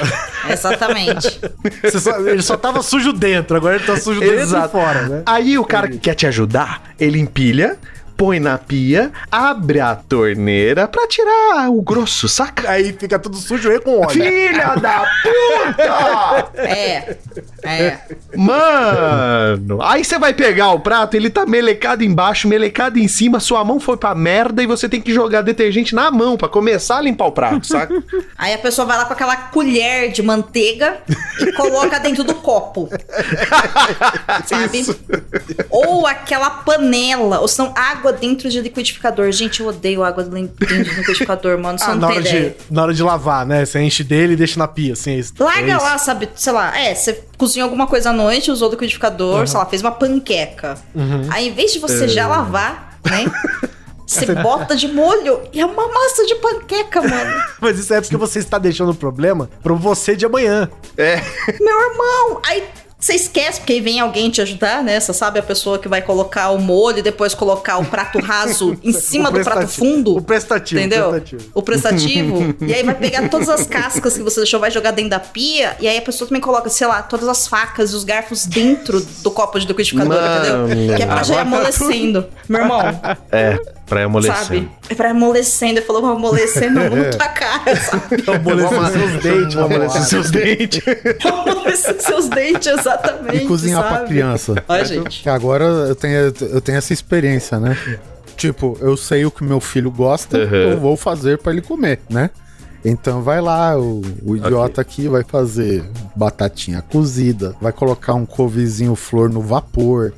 Exatamente. Só- ele só tava sujo dentro, agora ele tá sujo dentro Exato. e fora, né? Aí o cara que quer te ajudar, ele empilha, põe na pia, abre a torneira pra tirar o grosso, saca? Aí fica tudo sujo e com óleo. Filha da puta! É. É. Mano! Aí você vai pegar o prato, ele tá melecado embaixo, melecado em cima, sua mão foi pra merda e você tem que jogar detergente na mão pra começar a limpar o prato, saca? Aí a pessoa vai lá com aquela colher de manteiga e coloca dentro do copo. Sabe? Ou aquela panela, ou senão água dentro de liquidificador. Gente, eu odeio água dentro de liquidificador, mano. Você Ah, na hora, de, na hora de lavar, né? Você enche dele e deixa na pia, assim. é isso- é Larga isso. lá, sabe? Sei lá, é, você cozinhou alguma coisa à noite, usou o liquidificador, sei lá, fez uma panqueca. Aí, em vez de você já lavar, né? Você bota de molho e é uma massa de panqueca, mano. Mas isso é porque você está deixando o problema pra você de amanhã. Meu irmão! Aí você esquece, porque aí vem alguém te ajudar, né? Você sabe a pessoa que vai colocar o molho e depois colocar o prato raso em cima do prato fundo. O prestativo, o Entendeu? prestativo. O prestativo. e aí vai pegar todas as cascas que você deixou, vai jogar dentro da pia. E aí a pessoa também coloca, sei lá, todas as facas e os garfos dentro do copo de liquidificador, Mano. entendeu? Que é pra já ir tá amolecendo. Meu irmão, É, Pra ir amolecendo. sabe? É pra amolecendo. Ele falou amolecendo muito a cara, sabe? Amolecer seus dentes, Vou amolecer seus dentes. amolecer seus dentes, exatamente. E cozinhar pra sabe? criança. Olha, gente. Que agora eu tenho, eu tenho essa experiência, né? Tipo, eu sei o que meu filho gosta, Uhum. eu vou fazer pra ele comer, né? Então vai lá, o, o idiota aqui vai fazer batatinha cozida, vai colocar um couvezinho flor no vapor,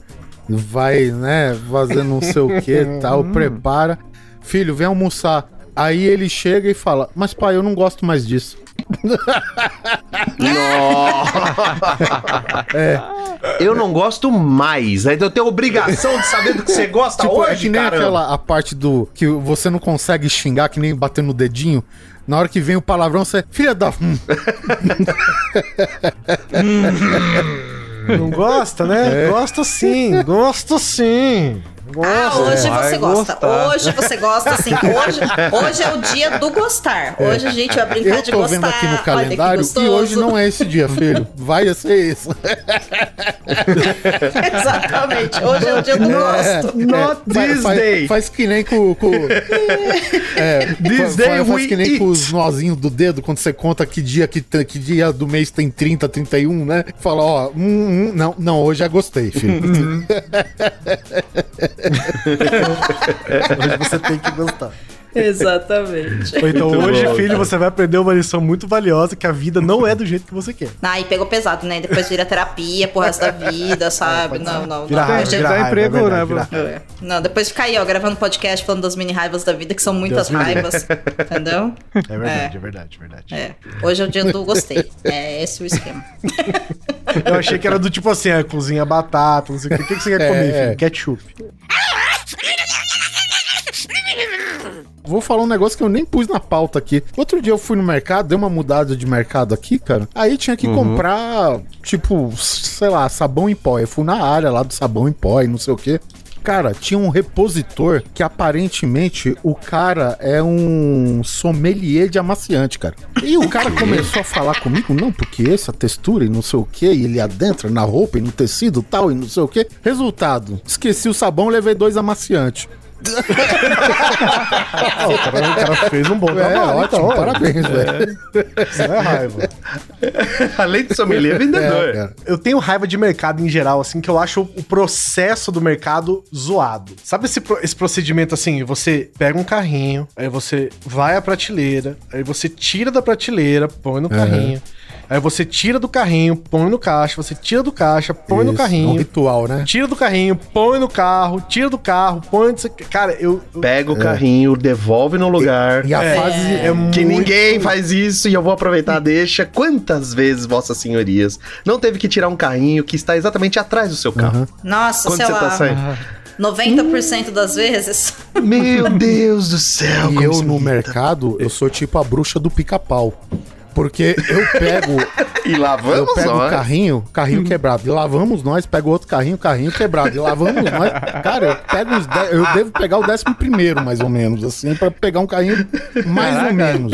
vai, né, fazer não sei o que tal, prepara. Filho, vem almoçar. Aí ele chega e fala: Mas pai, eu não gosto mais disso. Eu não gosto mais. Aí eu tenho obrigação de saber do que você gosta Tipo, é hoje, que nem caramba. aquela a parte do que você não consegue xingar, que nem bater no dedinho. Na hora que vem o palavrão, você. Filha da. Não gosta, né? Gosta sim, gosta sim. Ah, hoje vai você gosta. gostar. Hoje você gosta, assim. Hoje, hoje é o dia do gostar. Hoje a gente vai brincar Eu de tô gostar. vendo aqui no que calendário e gostoso. hoje não é esse dia, filho. Vai ser isso. Exatamente. Hoje é o dia do gosto. Not Faz- this faz, day. Faz que nem com. com é, This faz, day faz we que nem eat. com os nozinhos do dedo, quando você conta que dia, que, que dia do mês tem 30, 31, né? Fala, ó, hum, hum, não, não, hoje já gostei, filho. Hoje você tem que gostar. Exatamente. Ou então, Muito hoje, bom, filho, você vai aprender uma lição muito valiosa, que a vida não é do jeito que você quer. Aí pegou pesado, né? Depois vira terapia pro resto da vida, sabe? Não, não, Vira não. raiva, Hoje- vira dá raiva, emprego, é verdade, né, vira Bruno? raiva. É. Não, depois fica aí, ó, gravando podcast falando das mini raivas da vida, que são muitas Deus raivas. Entendeu? É verdade, é, verdade, é verdade. É. Hoje é o dia do gostei. É esse o esquema. Eu achei que era do tipo assim, ah, cozinha batata, não sei o que. O que que você quer É, comer, é. filho? Ketchup. Vou falar um negócio que eu nem pus na pauta aqui. Outro dia eu fui no mercado, dei uma mudada de mercado aqui, cara. Aí tinha que comprar, tipo, sei lá, sabão em pó. Eu fui na área lá do sabão em pó e não sei o quê. Cara, tinha um repositor que aparentemente o cara é um sommelier de amaciante, cara. E o cara começou a falar comigo, não, porque essa textura e não sei o que, e ele adentra na roupa e no tecido tal e não sei o que. Resultado, esqueci o sabão, levei dois amaciantes. Ah, o, cara, o cara fez um bom É, trabalho. ótimo, então, parabéns, velho. Isso não é raiva. Além de sommelier, é É, vendedor. cara. Eu tenho raiva de mercado em geral, assim, que eu acho o processo do mercado zoado. Sabe esse, esse procedimento assim? Você pega um carrinho, aí você vai à prateleira, aí você tira da prateleira, põe no carrinho. Aí você tira do carrinho, põe no caixa, você tira do caixa, põe no Isso, É um carrinho. ritual, né? Tira do carrinho, põe no carro, tira do carro, põe. no- Cara, eu. Pega o carrinho, devolve no lugar. E a É. fase é Que muito- ninguém faz isso e eu vou aproveitar, deixa. Quantas vezes, vossas senhorias, não teve que tirar um carrinho que está exatamente atrás do seu carro? Nossa, Quando sei você lá, tá saindo. 90% das vezes. Meu Deus do céu. E como eu no mercado, eu sou tipo a bruxa do pica-pau. Porque eu pego, E lá eu pego o carrinho, carrinho quebrado. E lá vamos nós, pego outro carrinho, carrinho quebrado. E lá vamos nós. Cara, eu pego os dez, eu devo pegar o décimo primeiro, mais ou menos, assim, pra pegar um carrinho mais ou menos.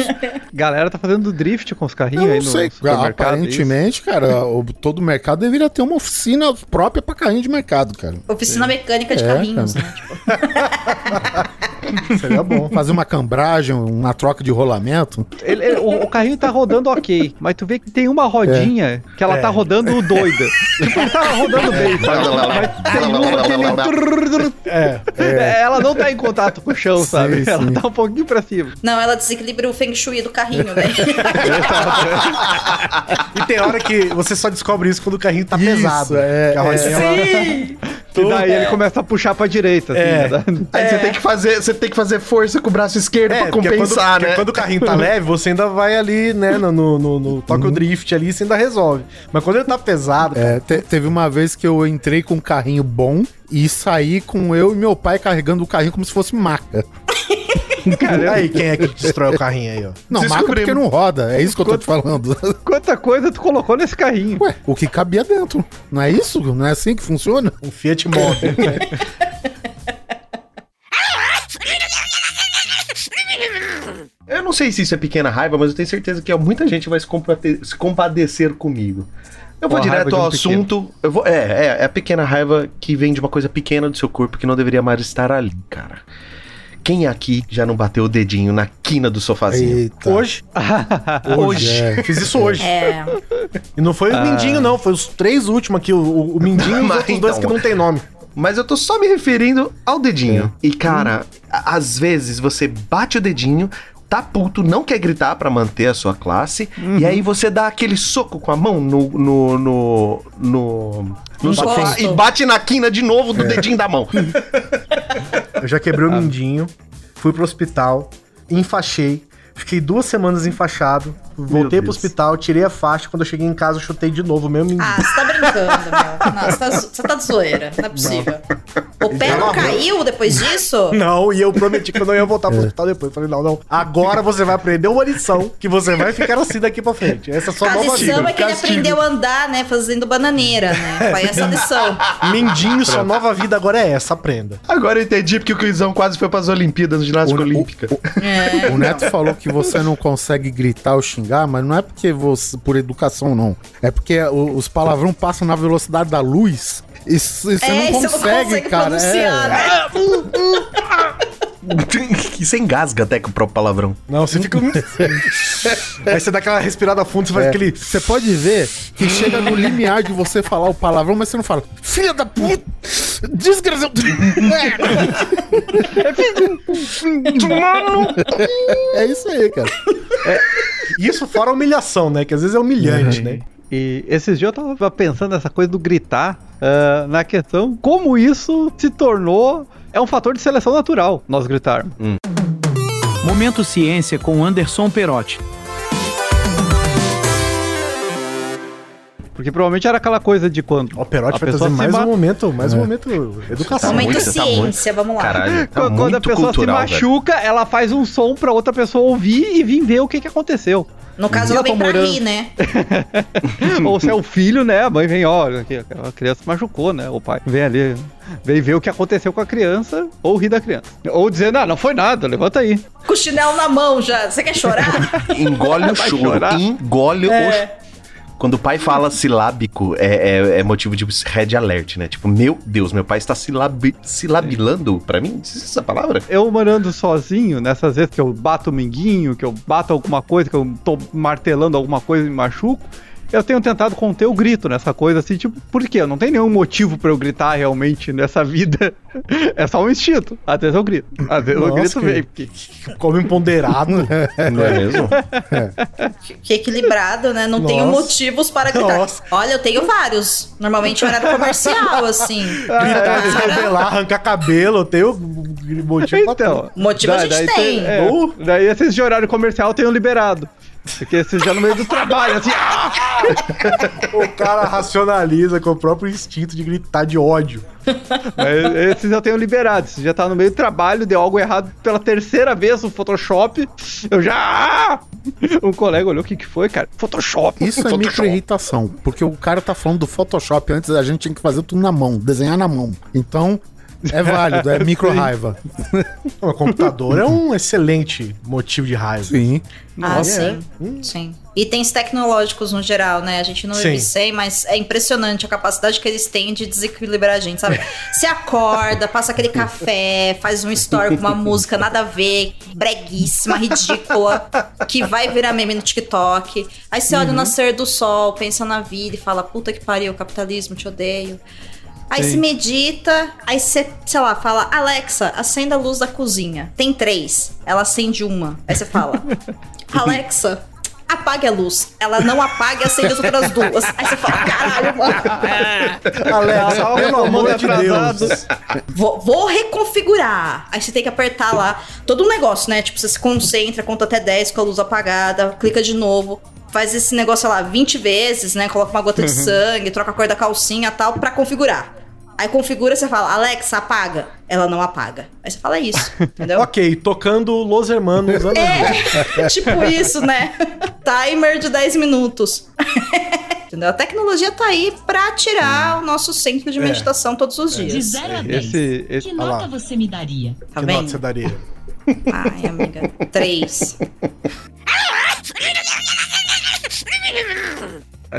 Galera tá fazendo drift com os carrinhos Eu aí não no sei, supermercado. é aparentemente, cara, o- todo mercado deveria ter uma oficina própria pra carrinho de mercado, cara. Oficina mecânica de É, carrinhos, né? Tipo, Seria bom. Fazer uma cambragem, uma troca de rolamento. Ele- ele- o, o carrinho tá rodando ok, mas tu vê que tem uma rodinha que ela É. tá rodando doida. tipo, ele tá rodando bem, sabe? Mas tem uma que ele... É. É, Ela não tá em contato com o chão, sabe? sim. Ela tá um pouquinho pra cima. não, ela desequilibra o feng shui do carrinho, né? E tem hora que você só descobre isso quando o carrinho tá Isso, pesado. é, Que a é. rodinha, ela- E daí ele começa a puxar pra direita, assim, É. né? Aí você tem que fazer, você tem que fazer força com o braço esquerdo pra porque compensar, quando, porque né? quando o carrinho tá leve, você ainda vai ali, né, no, no, no, no toque o drift ali, você ainda resolve. Mas quando ele tá pesado, É, te- teve uma vez que eu entrei com um carrinho bom e saí com eu e meu pai carregando o carrinho como se fosse maca. cara, aí quem é que destrói o carrinho aí, ó? Não, maca Descobrimos. porque não roda, é isso que eu tô te falando. Quanta coisa tu colocou nesse carrinho? Ué, o que cabia dentro. Não é isso? Não é assim que funciona? Um Fiat Mobi. Eu não sei se isso é pequena raiva, mas eu tenho certeza que muita gente vai se, se compadecer comigo. Eu vou Uma direto um ao pequeno. assunto. Eu vou, é, é, é a pequena raiva que vem de uma coisa pequena do seu corpo que não deveria mais estar ali, cara. Quem aqui já não bateu o dedinho na quina do sofazinho? Eita. Hoje. Hoje. É. Fiz isso hoje. É. E não foi o Mindinho, não. Foi os três últimos aqui. O, o, o Mindinho e os Mas outros dois então, que não tem nome. Mas eu tô só me referindo ao dedinho. E, cara, a- às vezes você bate o dedinho, tá puto, não quer gritar pra manter a sua classe, e aí você dá aquele soco com a mão no. no. no. no, no sofá e bate na quina de novo do dedinho da mão. Eu já quebrei o Mindinho, fui pro hospital, enfaixei, fiquei duas semanas enfaixado, voltei pro hospital, tirei a faixa, quando eu cheguei em casa eu chutei de novo o meu Mindinho. Ah, você tá brincando, meu. Não, você tá, você tá de zoeira. Não é possível. O pé não caiu depois disso? Não, e eu prometi que eu não ia voltar pro hospital depois. Eu falei, não, não. Agora você vai aprender uma lição que você vai ficar assim daqui pra frente. Essa é sua A nova lição é que ele Castigo. aprendeu a andar, né? Fazendo bananeira, né? Foi essa a lição. Mindinho, sua nova vida agora é essa, aprenda. Agora eu entendi porque o Crisão quase foi pras Olimpíadas ginástica O- o- olímpica. É. O Neto falou que você não consegue gritar ou xingar, mas não é porque você por educação, não. É porque o- os palavrão passam na velocidade da luz. E c- você É, não e você consegue, cara. É. né? você engasga até com o próprio palavrão. Não, você fica. Aí você dá aquela respirada fundo, você faz É. aquele. Você pode ver que chega no limiar de você falar o palavrão, mas você não fala, filha da puta, desgraçado. é isso aí, cara. Isso fora a humilhação, né? Que às vezes é humilhante, né? E esses dias eu tava pensando nessa coisa do gritar, ah, na questão como isso se tornou. É um fator de seleção natural, nós gritarmos. Momento Ciência com Anderson Perotti. Porque provavelmente era aquela coisa de quando. O Perotti vai trazer mais ma- um momento, mais um momento educação. Momento muito- tá muito- ciência, vamos lá. Caralho, tá Quando, quando a muito pessoa cultural, se machuca, ela faz um som pra outra pessoa ouvir e vir ver o que, que aconteceu. No caso, ela vem pra morando- rir, né? Ou se é o filho, né? A mãe vem, ó, aqui, a criança machucou, né? O pai vem ali, vem ver o que aconteceu com a criança, ou rir da criança. Ou dizendo, ah, não foi nada, levanta aí. Com o chinelo na mão já. Você quer chorar? Engole o choro. Engole o É. choro. Quando o pai fala silábico, é, é, é motivo de red alert, né? Tipo, meu Deus, meu pai está silabi silabilando pra mim? Existe essa palavra? Eu morando sozinho, nessas vezes que eu bato o minguinho, que eu bato alguma coisa, que eu tô martelando alguma coisa e me machuco, eu tenho tentado conter o grito nessa coisa, assim, tipo, por quê? Não tem nenhum motivo pra eu gritar realmente nessa vida. É só um instinto. Às vezes eu grito. Às vezes eu Nossa, grito que- bem. Porque... Como empoderado. Não é mesmo? Que equilibrado, né? Não tenho Nossa. motivos para gritar. Nossa. Olha, eu tenho vários. Normalmente horário comercial, assim. Gritar, se Cara, rebelar, arrancar cabelo, tem o motivo pra Então, Motivo a gente tem. é, Uh. daí esses de horário comercial eu tenho liberado. Porque esses já no meio do trabalho, assim, ah! O cara racionaliza com o próprio instinto de gritar de ódio. Mas esses eu tenho liberado. Esses já tá no meio do trabalho, deu algo errado pela terceira vez no Photoshop. Eu já. ah! Um colega olhou o que, que foi, cara. Photoshop. Isso é Photoshop. micro-irritação, porque o cara tá falando do Photoshop, antes a gente tinha que fazer tudo na mão, desenhar na mão. Então, é válido, é micro-raiva. O computador é um excelente motivo de raiva. Sim. Ah, Nossa, sim. Sim. Itens tecnológicos no geral, né? A gente não sem, mas é impressionante a capacidade que eles têm de desequilibrar a gente, sabe? Se acorda, passa aquele café, faz um story com uma música nada a ver, breguíssima, ridícula, que vai virar meme no TikTok. Aí você olha o nascer do sol, pensa na vida e fala: puta que pariu, capitalismo, te odeio. Aí se medita, aí você, sei lá, fala, Alexa, acenda a luz da cozinha. Tem três. Ela acende uma. Aí você fala, Alexa, apague a luz. Ela não apaga e acende as outras duas. Aí você fala, caralho, mano. Alexa, Tá pelo amor de atrasado. Deus. Vou, vou reconfigurar. Aí você tem que apertar lá todo um negócio, né? Tipo, você se concentra, conta até 10 com a luz apagada, clica de novo. Faz esse negócio, sei lá, 20 vezes, né? Coloca uma gota de sangue, troca a cor da calcinha e tal, pra configurar. Aí configura, você fala, Alexa, apaga. Ela não apaga. Aí você fala isso, entendeu? Ok, tocando Los Hermanos. É, tipo isso, né? Timer de 10 minutos. Entendeu? A tecnologia tá aí pra tirar o nosso centro de meditação todos os De dias. 0 a 10. Esse, esse, Que nota você me daria? Tá que nota vendo? você daria? Ai, amiga. Três.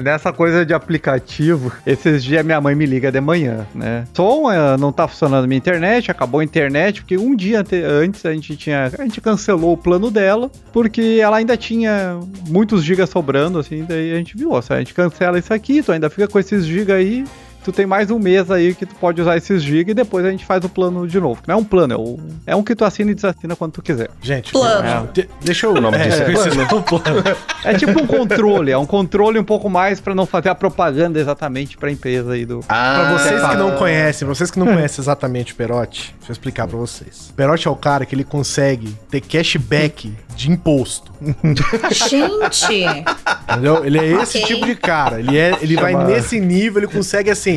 Nessa coisa de aplicativo, esses dias minha mãe me liga de manhã, né? Som, eh, não tá funcionando minha internet, acabou a internet, porque um dia ante- antes a gente tinha. A gente cancelou o plano dela, porque ela ainda tinha muitos gigas sobrando, assim, daí a gente viu, ó, a gente cancela isso aqui, tu ainda fica com esses gigas aí. Tu tem mais um mês aí que tu pode usar esses gigas e depois a gente faz o plano de novo. Não é um plano, é, o- é um que tu assina e desassina quando tu quiser. Gente, Plano. de- deixa eu. O nome disso é do plano. É tipo um controle, é um controle um pouco mais pra não fazer a propaganda exatamente pra empresa aí do. Ah, Pra vocês que não Ah. conhecem, vocês que não conhecem exatamente o Perotti, deixa eu explicar pra vocês. O Perotti é o cara que ele consegue ter cashback de imposto. Gente, Entendeu? Ele é esse Ok. tipo de cara. Ele, é, ele vai nesse nível, ele consegue assim.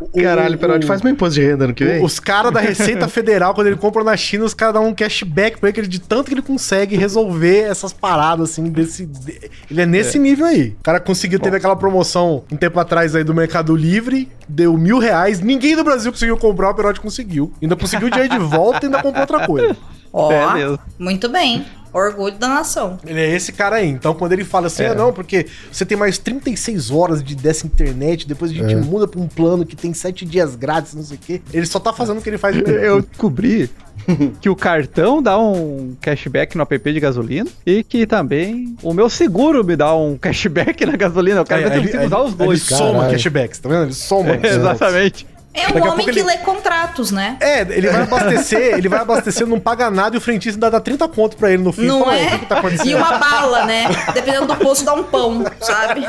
O- Caralho, Perotti, faz meu imposto de renda ano que vem. Os caras da Receita Federal, quando ele compra na China, os caras dão um cashback pra ele, que ele- de tanto que ele consegue resolver essas paradas, assim, desse. de- Ele é nesse nível aí. O cara conseguiu, teve aquela promoção um tempo atrás aí do Mercado Livre, deu mil reais, ninguém do Brasil conseguiu comprar, o Perotti conseguiu. Ainda conseguiu o dinheiro de volta e ainda comprou outra coisa. ó, É mesmo. muito bem. Orgulho da nação. Ele é esse cara aí. Então, quando ele fala assim, É. ah, não, porque você tem mais 36 horas de, dessa internet, depois a gente muda pra um plano que tem 7 dias grátis, não sei o quê. Ele só tá fazendo o que ele faz melhor. Eu descobri que o cartão dá um cashback no app de gasolina e que também o meu seguro me dá um cashback na gasolina. Eu quero ver se eu ele, consigo usar os ele dois. soma Caralho. cashbacks, tá vendo? Ele soma. É, exatamente. É Daqui um homem que ele- lê contratos, né? É, ele vai abastecer, ele vai abastecer, não paga nada e o frentista ainda dá 30 conto pra ele no fim. Não Fala é? O que, tá acontecendo? E uma bala, né? Dependendo do posto, dá um pão, sabe?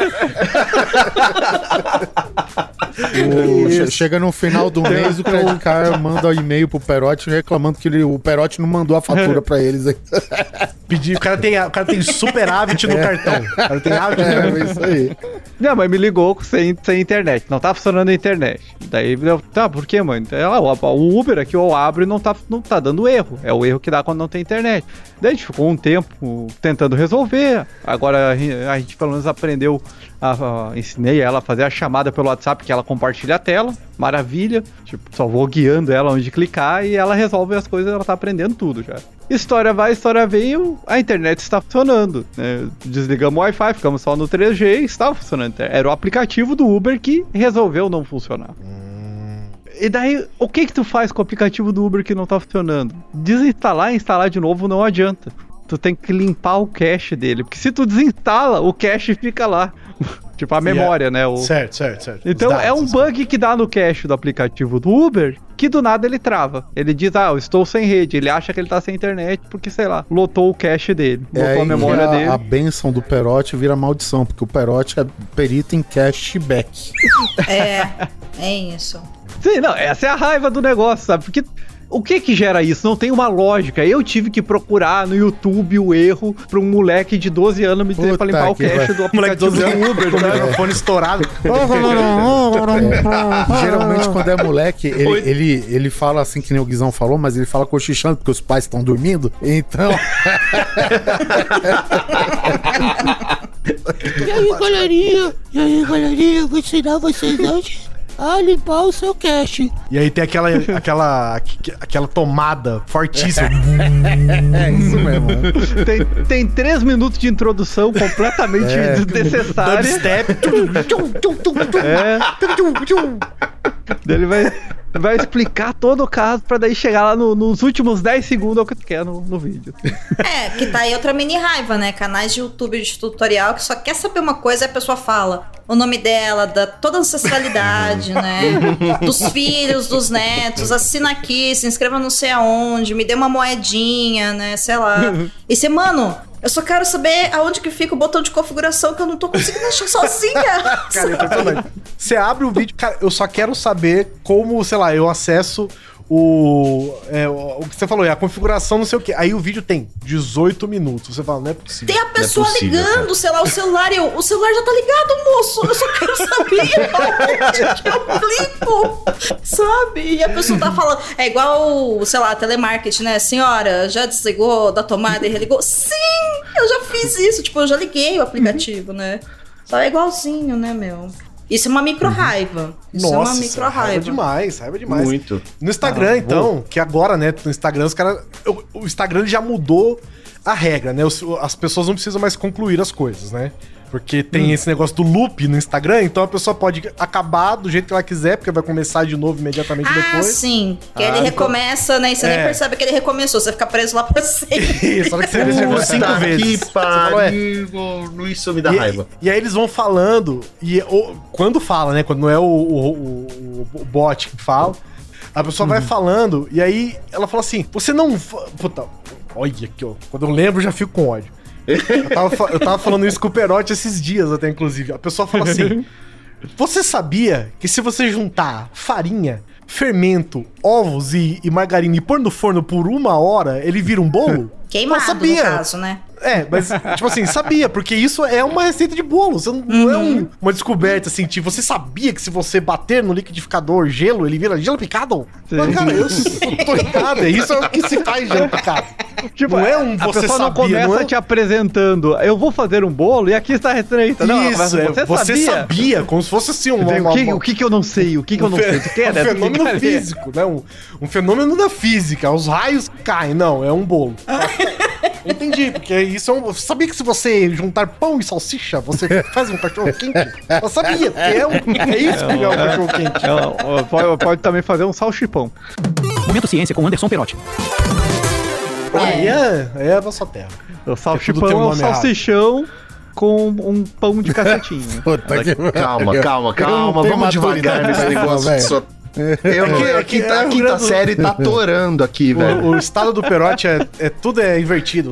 O- chega no final do mês, o Credit Card manda um e-mail pro Perotti reclamando que ele- o Perotti não mandou a fatura pra eles. aí. Pedir, o cara tem, o cara tem superávit no cartão. O cara tem hábito no cartão. É isso aí. Minha mãe me ligou sem, sem internet. Não tá funcionando a internet. Daí eu, tá, por quê, mãe? Ela, o, Uber aqui eu abro e não tá, não tá dando erro. É o erro que dá quando não tem internet. Daí a gente ficou um tempo tentando resolver. Agora a gen- a gente pelo menos aprendeu. A, a- ensinei ela a fazer a chamada pelo WhatsApp que ela compartilha a tela. Maravilha. Tipo, só vou guiando ela onde clicar e ela resolve as coisas, ela tá aprendendo tudo já. História vai, história vem, o- a internet está funcionando. né? Desligamos o Wi-Fi, ficamos só no 3G e estava funcionando. Era o aplicativo do Uber que resolveu não funcionar. E daí, o que que tu faz com o aplicativo do Uber que não tá funcionando? Desinstalar e instalar de novo não adianta. Tu tem que limpar o cache dele, porque se tu desinstala, o cache fica lá. tipo a memória, né? O... Certo, certo, certo. Então é um dados. bug que dá no cache do aplicativo do Uber que do nada ele trava. Ele diz, ah, eu estou sem rede. Ele acha que ele tá sem internet porque, sei lá, lotou o cache dele, É lotou a memória a, dele. a benção do Perotti vira maldição, porque o Perotti é perito em cashback. É, é isso. Sim, não, essa é a raiva do negócio, sabe? Porque o que que gera isso? Não tem uma lógica. Eu tive que procurar no YouTube o erro pra um moleque de 12 anos me dizer Puta pra limpar o cache do Moleque de aplicativo 12 do anos Uber, com o né? microfone estourado. Geralmente, quando é moleque, ele, ele, ele fala assim, que nem o Guizão falou, mas ele fala cochichando porque os pais estão dormindo. Então, E aí, galerinha? E aí, galerinha? Eu vou ensinar vocês hoje a limpar o seu cache. E aí tem aquela, aquela, aqu- aquela tomada fortíssima. é isso mesmo. Tem, tem três minutos de introdução completamente É. desnecessária. Dubstep. É. Daí Ele vai, vai explicar todo o caso pra daí chegar lá no- nos últimos 10 segundos ao que tu quer no, no vídeo. É, que tá aí outra mini raiva, né? Canais de YouTube de tutorial que só quer saber uma coisa e a pessoa fala o nome dela, da toda a ancestralidade, né? Dos filhos, dos netos, assina aqui, se inscreva não sei aonde, me dê uma moedinha, né? Sei lá. E você, mano, eu só quero saber aonde que fica o botão de configuração que eu não tô conseguindo achar sozinha. Cara, é impressionante. Você abre o vídeo, cara, eu só quero saber como, sei lá, eu acesso o. é, o, que você falou, é a configuração, não sei o que. Aí o vídeo tem 18 minutos. Você fala, não é possível. Tem a pessoa possível, ligando, sei lá, o celular, e eu, o celular já tá ligado, moço. Eu só quero saber aonde que eu clico, sabe? E a pessoa tá falando, é igual, sei lá, telemarketing, né? Senhora, já desligou da tomada e religou? Sim, eu já fiz isso. Tipo, eu já liguei o aplicativo, né? Só é igualzinho, né, meu? Isso é uma micro raiva. Isso é uma micro raiva raiva. demais, raiva demais. Muito. No Instagram, então, que agora, né, no Instagram, os caras. O, Instagram já mudou a regra, né? As pessoas não precisam mais concluir as coisas, né? Porque tem esse negócio do loop no Instagram, então a pessoa pode acabar do jeito que ela quiser, porque vai começar de novo imediatamente Ah, depois. sim. Que Ah, ele então- recomeça, né? E você É. nem percebe que ele recomeçou. Você fica preso lá pra sempre. Isso, olha que você cinco vezes. Que falou, é. pariu, isso me dá E, raiva. e aí eles vão falando, e o- quando fala, né? Quando não é o, o, o- o bot que fala, a pessoa vai falando, e aí ela fala assim: Você não. Puta, olha aqui, ó. Quando eu lembro, já fico com ódio. Eu tava, eu tava falando isso com o Perotti esses dias, até inclusive. A pessoa fala assim: Você sabia que se você juntar farinha, fermento, ovos e, e margarina e pôr no forno por uma hora, ele vira um bolo? Queimado, Eu sabia. no caso, né? É, mas, tipo assim, sabia, porque isso é uma receita de bolo. Você não, não é um- uma descoberta assim, tipo, você sabia que se você bater no liquidificador gelo, ele vira gelo picado? Mas, cara, eu tô errado, é isso é o que se faz gelo picado. Tipo, não é um a você pessoa não sabia, começa não é? te apresentando, eu vou fazer um bolo e aqui está a receita. Não, isso, mas é, você, você sabia. sabia, como se fosse assim, uma, o, uma- que, uma- o que que eu não sei? O que que eu não um sei? fe- Você quer, um né? Tu fenômeno físico, né? Um, um fenômeno da física. Os raios caem. Não, é um bolo. Entendi, porque isso é um. Sabia que se você juntar pão e salsicha, você faz um cachorro quente? Eu sabia, porque é, um, é isso que é um cachorro quente. É, ó, pode, pode também fazer um salchipão. Momento Ciência com Anderson Perotti. Aí é, é a nossa terra. O salchipão é um salsichão com um pão de cacetinho. Puta que Calma, calma, calma. Vamos devagar nesse negócio. só- Eu, É que- a é que quinta, é a quinta série tá torando aqui, velho. O, o estado do Perotti é, é tudo é invertido.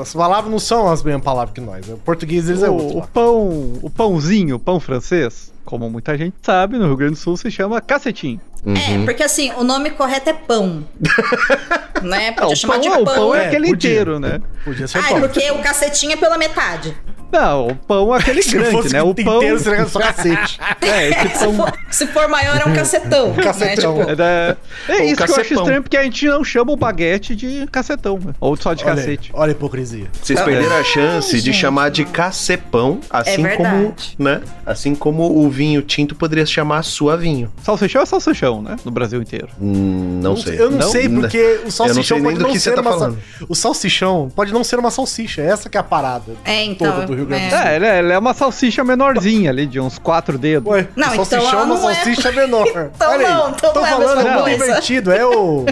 As palavras não são as mesmas palavras que nós. O português deles é o, outro. o lá. pão, o pãozinho, o pão francês, como muita gente sabe, no Rio Grande do Sul se chama cacetinho. É, porque assim, o nome correto é pão. né? Não, Podia o chamar pão, de o pão. pão é É, aquele podia. inteiro, né? Podia ser Ah, é pão. porque o cacetinho é pela metade. Não, o pão é aquele Se grande, né? O pão. inteiro, seria só cacete. É, esse Se pão. for, se for maior, é um cacetão. Cacetão. Né? Tipo, É, é isso que eu acho estranho, porque a gente não chama o baguete de cacetão, né? ou só de Olha, cacete. olha a hipocrisia. Vocês perderam a chance de chamar de cacepão, assim É como, né? Assim como o vinho tinto poderia se chamar suavinho. Salsichão é salsichão, né? No Brasil inteiro. Hum, não sei. Eu não, Não? sei, porque o salsichão nem pode do não que ser você tá uma falando. O salsichão pode não ser uma salsicha. Essa que é a parada É, então, toda do Rio Grande do é. Sul. É, ele é, é uma salsicha menorzinha ali, de uns quatro dedos. Ué, Não, o então salsichão ela é uma é- salsicha menor. Então Olha aí, não, então tô não é falando, é muito coisa. invertido. É o,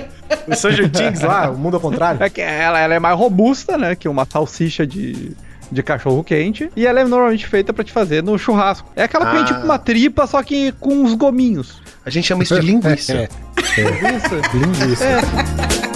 o Stranger Things lá, o mundo ao contrário. É que ela, ela é mais robusta, né? Que uma salsicha de, de cachorro quente. E ela é normalmente feita pra te fazer no churrasco. É aquela que vem Ah. tipo uma tripa, só que com uns gominhos. A gente chama isso de linguiça. É, Isso. linguiça. É.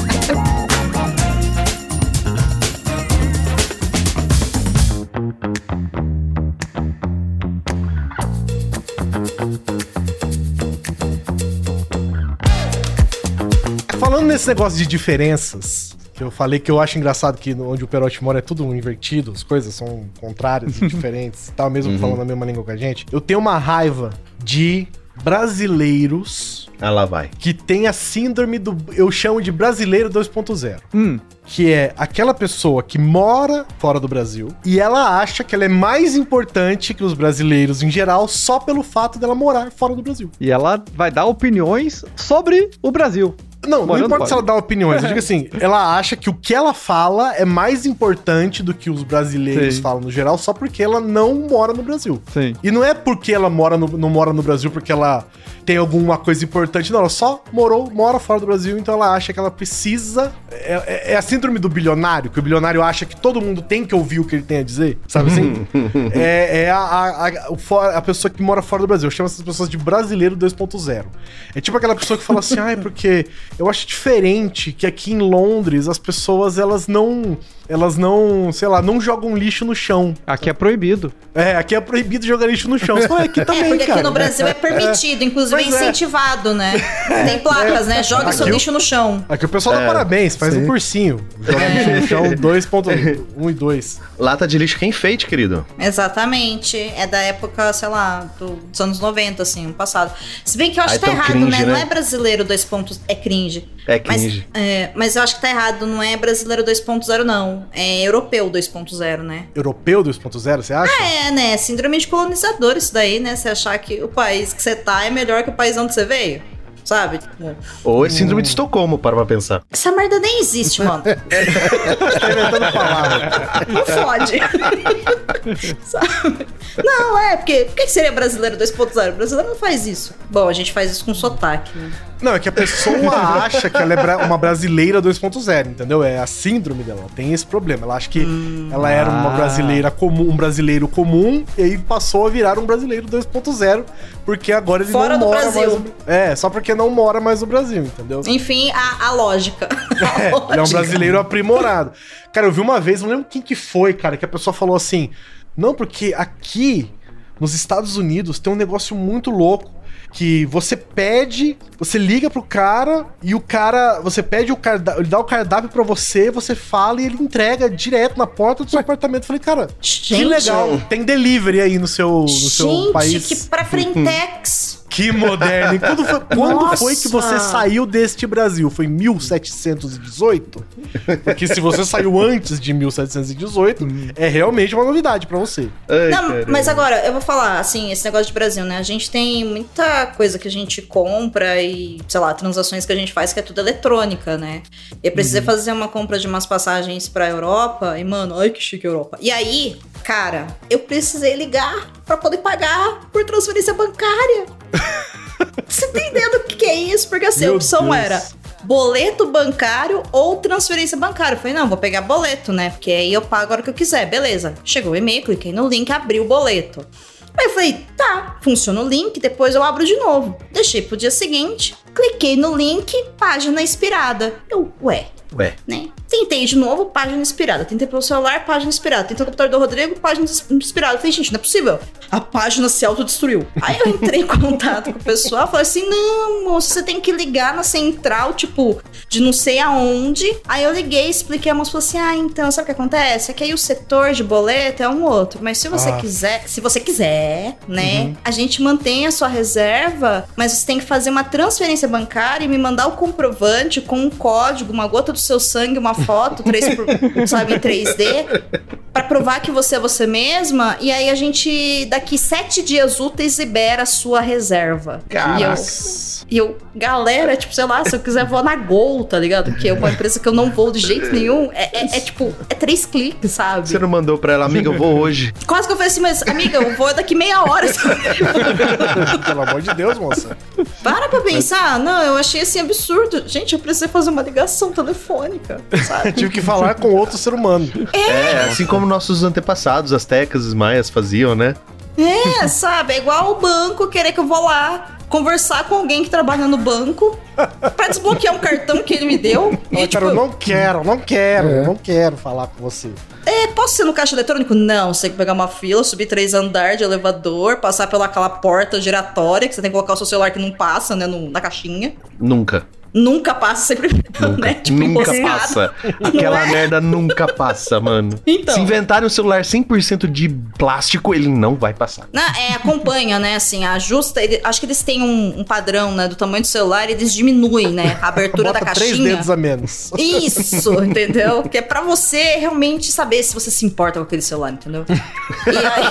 Falando nesse negócio de diferenças, que eu falei que eu acho engraçado que onde o Perotti mora é tudo invertido, as coisas são contrárias e diferentes e tal, mesmo falando a mesma língua que a gente. Eu tenho uma raiva de brasileiros Ah, lá vai. que tem a síndrome do. Eu chamo de brasileiro 2.0. Hum. Que é aquela pessoa que mora fora do Brasil e ela acha que ela é mais importante que os brasileiros em geral só pelo fato dela morar fora do Brasil. E ela vai dar opiniões sobre o Brasil. Não, não importa se ela dá opiniões. Eu digo assim, ela acha que o que ela fala é mais importante do que os brasileiros Sim. falam no geral, só porque ela não mora no Brasil. Sim. E não é porque ela mora no, não mora no Brasil porque ela tem alguma coisa importante, não. Ela só morou, mora fora do Brasil, então ela acha que ela precisa. É, é- é a síndrome do bilionário, que o bilionário acha que todo mundo tem que ouvir o que ele tem a dizer, sabe assim? é é a, a, a- a pessoa que mora fora do Brasil. Eu chamo essas pessoas de brasileiro 2.0. É tipo aquela pessoa que fala assim, ai, porque eu acho diferente que aqui em Londres as pessoas elas não. Elas não, sei lá, não jogam lixo no chão. Aqui é proibido. É, aqui é proibido jogar lixo no chão. "É, aqui também, é, porque cara. aqui no Brasil é permitido, inclusive é é. incentivado, né? Tem placas, né? Joga seu Aqui o- lixo no chão. Aqui o pessoal dá É, parabéns, faz um sim. cursinho. Joga lixo no chão 2.1 e 2. Lata de lixo que é enfeite, querido. Exatamente. É da época, sei lá, do- dos anos 90, assim, no passado. Se bem que eu acho que tá errado, cringe, né? Não né? é brasileiro dois pontos, é cringe. É cringe. Mas, é, mas eu acho que tá errado, não é brasileiro 2.0, não. É europeu 2.0, né? Europeu 2.0, você acha? É, né? Síndrome de colonizador isso daí, né? Você achar que o país que você tá é melhor que o país onde você veio. sabe? Tipo, Ou é síndrome de Estocolmo, para pra pensar. essa merda nem existe, mano. Não fode. Sabe? Não, é, porque por que seria brasileiro 2.0? O brasileiro não faz isso. Bom, a gente faz isso com sotaque, né? Não, é que a pessoa acha que ela é bra- uma brasileira 2.0, entendeu? É a síndrome dela, ela tem esse problema. Ela acha que ela era uma ah. brasileira comum, um brasileiro comum, e aí passou a virar um brasileiro 2.0, porque agora ele Fora não do mora Brasil. mais. no- É, só porque não mora mais no Brasil, entendeu? Enfim, a, a lógica. A Ele é um lógica. brasileiro aprimorado. Cara, eu vi uma vez, não lembro quem que foi, cara, que a pessoa falou assim: Não, porque aqui nos Estados Unidos tem um negócio muito louco. Que você pede, você liga pro cara e o cara. Você pede o cardápio, ele dá o cardápio pra você, você fala e ele entrega direto na porta do seu apartamento. Eu falei, cara, que Gente. legal. Tem delivery aí no seu, no seu Gente, país. que pra frentex. Que moderno. E quando foi, quando foi que você saiu deste Brasil? Foi em 1718? Porque se você saiu antes de 1718, é realmente uma novidade pra você. Ai, Não, mas agora, eu vou falar, assim, esse negócio de Brasil, né? A gente tem muita coisa que a gente compra e, sei lá, transações que a gente faz que é tudo eletrônica, né? Eu precisei fazer uma compra de umas passagens pra Europa e, mano, ai que chique Europa. E aí, cara, eu precisei ligar pra poder pagar por transferência bancária. Você tá entendendo o que é isso? Porque assim, a opção Deus. era boleto bancário ou transferência bancária. Eu falei, não, vou pegar boleto, né? Porque aí eu pago a hora que eu quiser. Beleza. Chegou o e-mail, cliquei no link, abri o boleto. Aí eu falei, tá, funciona o link, depois eu abro de novo. Deixei pro dia seguinte, cliquei no link, página expirada. Eu, ué, Ué, né? Tentei de novo, página inspirada. Tentei pelo celular, página inspirada. Tentei no computador do Rodrigo, página inspirada. Falei, gente, não é possível. A página se autodestruiu. Aí eu entrei em contato com o pessoal, falei assim: não, moço, você tem que ligar na central, tipo, de não sei aonde. Aí eu liguei, expliquei, a moça falou assim: ah, então, sabe o que acontece? É que aí o setor de boleto é um outro. Mas se você Ah. quiser, se você quiser, né, a gente mantém a sua reserva, mas você tem que fazer uma transferência bancária e me mandar o comprovante com um código, uma gota do seu sangue, uma foto, 3 por, sabe, em 3D, pra provar que você é você mesma. E aí a gente, daqui sete dias úteis, libera a sua reserva. E eu, e eu, galera, tipo, sei lá, se eu quiser vou na Gol, tá ligado? Que é uma empresa que eu não vou de jeito nenhum. É, é- é, tipo, é três cliques, sabe? você não mandou pra ela, amiga, eu vou hoje. Quase que eu falei assim, mas amiga, eu vou daqui meia hora. Pelo amor de Deus, moça. Para pra pensar. Não, eu achei assim absurdo. Gente, eu precisei fazer uma ligação telefônica, sabe? Tive que falar com outro ser humano. É, assim como nossos antepassados, as tecas, os maias faziam, né? É, sabe? É igual o banco querer que eu vou lá conversar com alguém que trabalha no banco pra desbloquear um cartão que ele me deu. E, Fala, tipo, eu não quero, não quero, É. não quero falar com você. é, posso ser no caixa eletrônico? Não, você tem que pegar uma fila, subir três andares de elevador, passar pelaquela porta giratória, que você tem que colocar o seu celular que não passa, né, no- na caixinha. Nunca. Nunca passa, sempre, né? Tipo, nunca passa. Aquela é? merda nunca passa, mano. Então. Se inventarem um celular 100% de plástico, ele não vai passar. Não, é, acompanha, né? Assim, ajusta. ele- acho que eles têm um, um padrão, né? Do tamanho do celular, eles diminuem, né? A abertura da Bota três caixinha. dedos a menos. Isso, entendeu? Que é pra você realmente saber se você se importa com aquele celular, entendeu? E aí.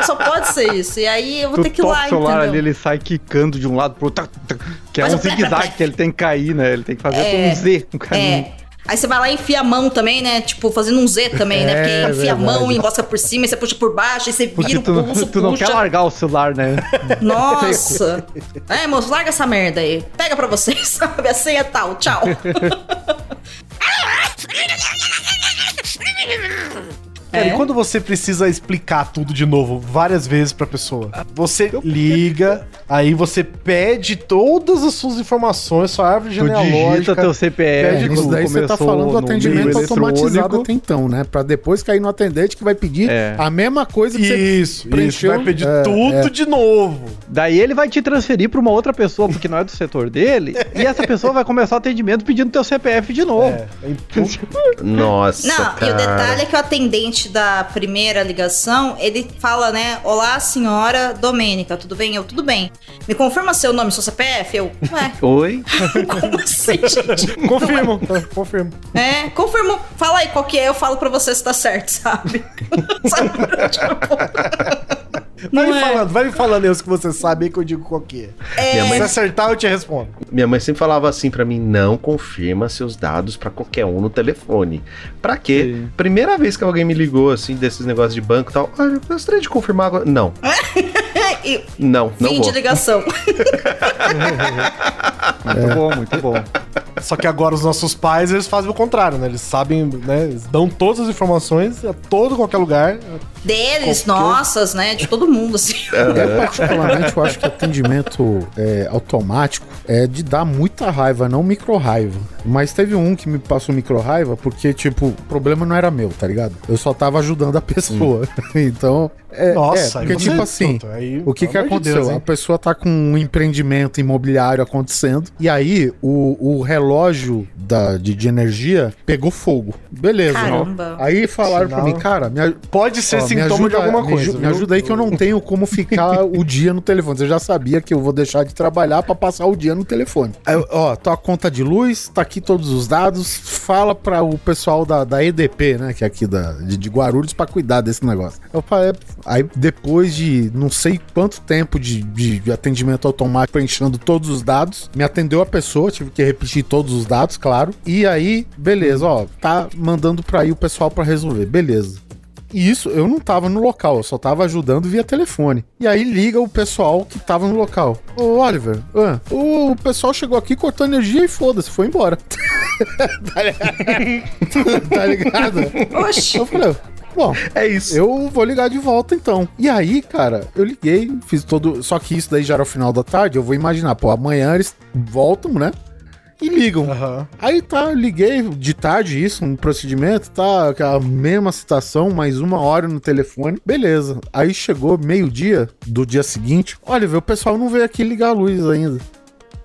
Só pode ser isso. E aí eu vou Tu ter que ir lá, o celular ali, entendeu? ele sai quicando de um lado pro outro. Que é Faz um zigue-zague que ele tem cair, né? Ele tem que fazer É, um Z no caminho. É. Aí você vai lá e enfia a mão também, né? Tipo, fazendo um Z também, né? É, Porque enfia a mão, verdade. enrosca por cima, e você puxa por baixo, e você Porque vira tu, o pulso, tu não puxa. quer largar o celular, né? Nossa! É, moço, larga essa merda aí. Pega pra vocês, sabe? A senha é tal, tchau. Cara, É? e quando você precisa explicar tudo de novo várias vezes pra pessoa? Você liga, aí você pede todas as suas informações, sua árvore Tu digita genealógica. teu CPF. pede Isso tudo. daí você tá falando do atendimento automatizado até então, né? Pra depois cair no atendente que vai pedir É. a mesma coisa que você Isso, isso. preencheu. Vai pedir É, tudo é. de novo. Daí ele vai te transferir pra uma outra pessoa, porque não é do setor dele, e essa pessoa vai começar o atendimento pedindo teu CPF de novo. É, Nossa, Não, cara. e o detalhe é que o atendente da primeira ligação, ele fala, né? Olá, senhora Domênica, tudo bem? Eu, tudo bem. Me confirma seu nome, seu CPF? Eu, ué, Oi? como assim, gente? confirmo, tá, confirmo. É, confirmo. Fala aí qual que é, eu falo pra você se tá certo, sabe? sabe? Tipo, Vai Não me é? falando, vai me falando os que você sabe aí que eu digo qual que é. Minha Se mãe, acertar, eu te respondo. minha mãe sempre falava assim pra mim: não confirma seus dados pra qualquer um no telefone. Pra quê? Sim. Primeira vez que alguém me ligou assim desses negócios de banco e tal, ah, eu gostaria de confirmar agora. Não, E não, não fim vou. de ligação. Muito bom, muito bom. Só que agora os nossos pais, eles fazem o contrário, né? Eles sabem, né? Eles dão todas as informações a todo qualquer lugar. Deles, Qualquer- nossas, né? De todo mundo, assim. Eu, particularmente, eu acho que atendimento é, automático é de dar muita raiva, não micro raiva. Mas teve um que me passou micro raiva porque, tipo, o problema não era meu, tá ligado? Eu só tava ajudando a pessoa. então, é, Nossa, é, aí porque, você- tipo assim, puta, aí, o que que de aconteceu? Deus, a pessoa tá com um empreendimento imobiliário acontecendo e aí o, o relógio da, de, de energia pegou fogo. Beleza. Caramba. Aí falaram pra Sinal- mim, cara, Pode ser Ó, sintoma ajuda- de alguma me coisa. Me, viu? ajuda aí que eu não tenho como ficar o dia no telefone. Você já sabia que eu vou deixar de trabalhar pra passar o dia no telefone. Eu, ó, tua conta de luz, tá aqui todos os dados. Fala para o pessoal da, da EDP, né, que é aqui da, de, de Guarulhos, pra cuidar desse negócio. Eu falei, aí depois de não sei quanto tempo de, de, atendimento automático preenchendo todos os dados, me atendeu a pessoa, tive que repetir todos os dados, claro. E aí, beleza, ó, tá mandando pra aí o pessoal pra resolver, beleza. E isso, eu não tava no local, eu só tava ajudando via telefone. E aí liga o pessoal que tava no local. Ô, Oliver, ah, o pessoal chegou aqui, cortou energia e foda-se, foi embora. tá ligado? tá ligado? Oxi. Eu falei, bom, É isso. eu vou ligar de volta então. E aí, cara, eu liguei, fiz todo. Só que isso daí já era o final da tarde. Eu vou imaginar, pô, amanhã eles voltam, né? E ligam. Aham. Aí tá, liguei de tarde isso, um procedimento, tá, aquela mesma situação, mais uma hora no telefone, beleza. Aí chegou meio-dia do dia seguinte, olha, o pessoal não veio aqui ligar a luz ainda.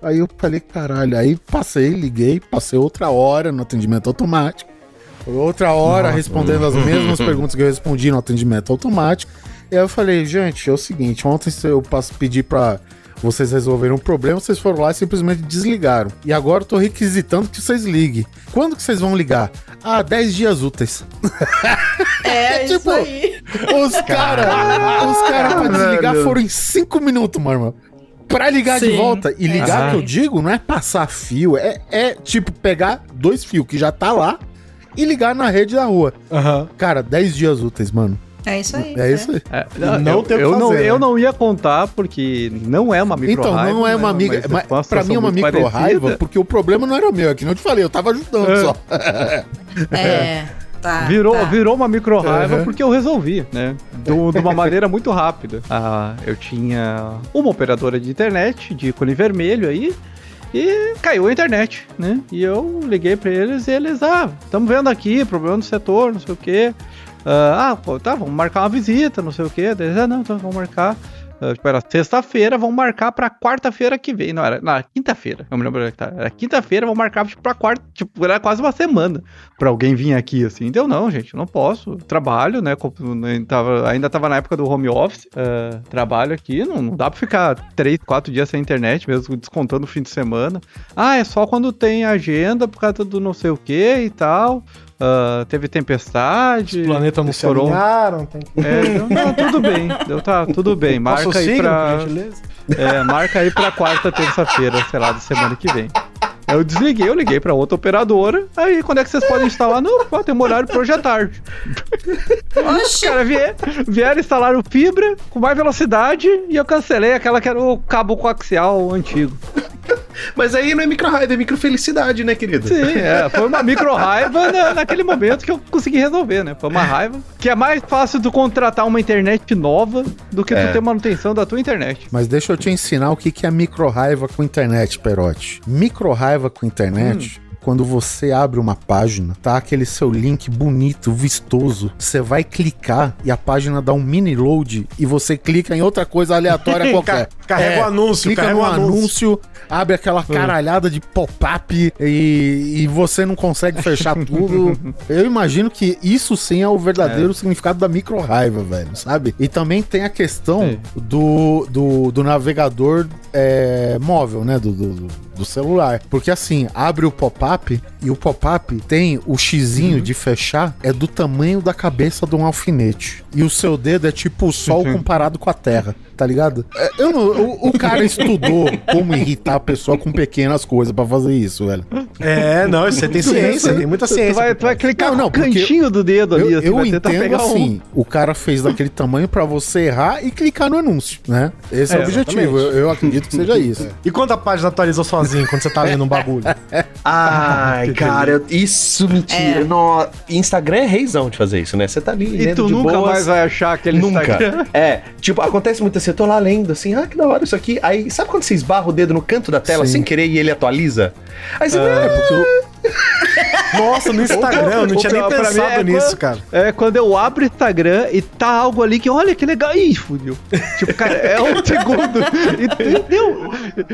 Aí eu falei, caralho, aí passei, liguei, passei outra hora no atendimento automático, outra hora respondendo as mesmas perguntas que eu respondi no atendimento automático. E aí eu falei, gente, é o seguinte, ontem eu passo, pedi pra vocês resolveram um problema, vocês foram lá e simplesmente desligaram. E agora eu tô requisitando que vocês liguem. Quando que vocês vão ligar? Ah, 10 dias úteis. É, isso tipo, aí. Os caras, os caras pra desligar Mano. foram em 5 minutos, irmão. Pra ligar de Sim. volta. E ligar Ah. que eu digo não é passar fio, é, é tipo pegar dois fios que já tá lá e ligar na rede da rua. Aham. Cara, 10 dias úteis, mano. É isso aí. É isso aí. É, Não eu, tem o que eu não, fazer, eu né? não ia contar porque não é uma micro Então, raiva, não é né, uma amiga. mas Mas, uma pra mim é uma micro muito raiva, parecida. porque o problema não era meu, é que não eu te falei, eu tava ajudando É. só. É. Tá. Virou, tá. virou uma micro raiva Uhum. porque eu resolvi, né? Do- de uma maneira muito rápida. Ah, eu tinha uma operadora de internet, de cone vermelho aí, e caiu a internet, né? E eu liguei pra eles e eles, ah, estamos vendo aqui, problema no setor, não sei o quê. Ah, ah, pô, tá, vamos marcar uma visita, não sei o quê. Daí ah, não, então vamos marcar. Ah, tipo, era sexta-feira, vamos marcar pra quarta-feira que vem. Não, era na quinta-feira. Não me lembro é que tá. Era quinta-feira, vamos marcar tipo, pra quarta. Tipo, era quase uma semana pra alguém vir aqui, assim. Então, não, gente, eu não posso. Trabalho, né? né, Tava, ainda tava na época do home office. ah, trabalho aqui, não, não dá pra ficar três, quatro dias sem internet, mesmo descontando o fim de semana. Ah, é só quando tem agenda por causa do não sei o que e tal. Ah, teve tempestade. Os planetas não se alinharam. Tem que... É, então, não, tudo bem. Deu, tá, tudo bem. Marca Nosso aí signo, pra. por gentileza. É, marca aí pra quarta, terça-feira, sei lá, da semana que vem. Eu desliguei, eu liguei pra outra operadora. Aí, quando é que vocês podem instalar? Não, pô, tem um horário pra hoje à tarde. Os Oxi. caras vier, vieram instalar o fibra com mais velocidade e eu cancelei aquela que era o cabo coaxial antigo. Mas aí não é micro raiva, é micro felicidade, né, querido? Sim, é, foi uma micro raiva na- naquele momento que eu consegui resolver, né? Foi uma raiva que é mais fácil tu contratar uma internet nova do que É. tu ter manutenção da tua internet. Mas deixa eu te ensinar o que que é micro raiva com internet, Perote. Micro raiva com internet. Quando você abre uma página, tá aquele seu link bonito, vistoso. Você vai clicar e a página dá um mini load e você clica em outra coisa aleatória qualquer. Carrega o anúncio, Clica carrega no o anúncio. anúncio, abre aquela caralhada de pop-up e, e você não consegue fechar tudo. Eu imagino que isso sim é o verdadeiro significado da micro raiva, velho, sabe? E também tem a questão do, do, do navegador é, móvel, né? Do, do, do celular. Porque assim, abre o pop-up pop-up e o pop-up tem o xizinho de fechar, é do tamanho da cabeça de um alfinete. E o seu dedo é tipo o sol comparado com a terra, tá ligado? É, eu não- o, o cara estudou como irritar a pessoa com pequenas coisas pra fazer isso, velho. É, não, você tem ciência, tem muita Tu ciência. vai, tu vai clicar Não, no não, porque cantinho do dedo ali, Eu, assim, eu vai tentar entendo pegar um. assim, o cara fez daquele tamanho pra você errar e clicar no anúncio, né? Esse é, É, o objetivo. Eu, eu acredito que seja isso. E quando a página atualizou sozinho, quando você tá lendo um bagulho? Ai, cara, eu- isso mentira. É. No, Instagram é reizão de fazer isso, né? Você tá ali E tu de nunca boas. mais vai achar aquele Nunca. Instagram. É, tipo, acontece muito assim, eu tô lá lendo assim, ah, que da hora isso aqui. Aí, sabe quando você esbarra o dedo no canto da tela Sim. sem querer e ele atualiza? Aí você, É, ah, porque o- Nossa, no Instagram, eu não tinha nem pensado é nisso, quando- cara. É quando eu abro o Instagram e tá algo ali que, olha que legal. Ih, fudeu. Tipo, cara, é um segundo. Entendeu?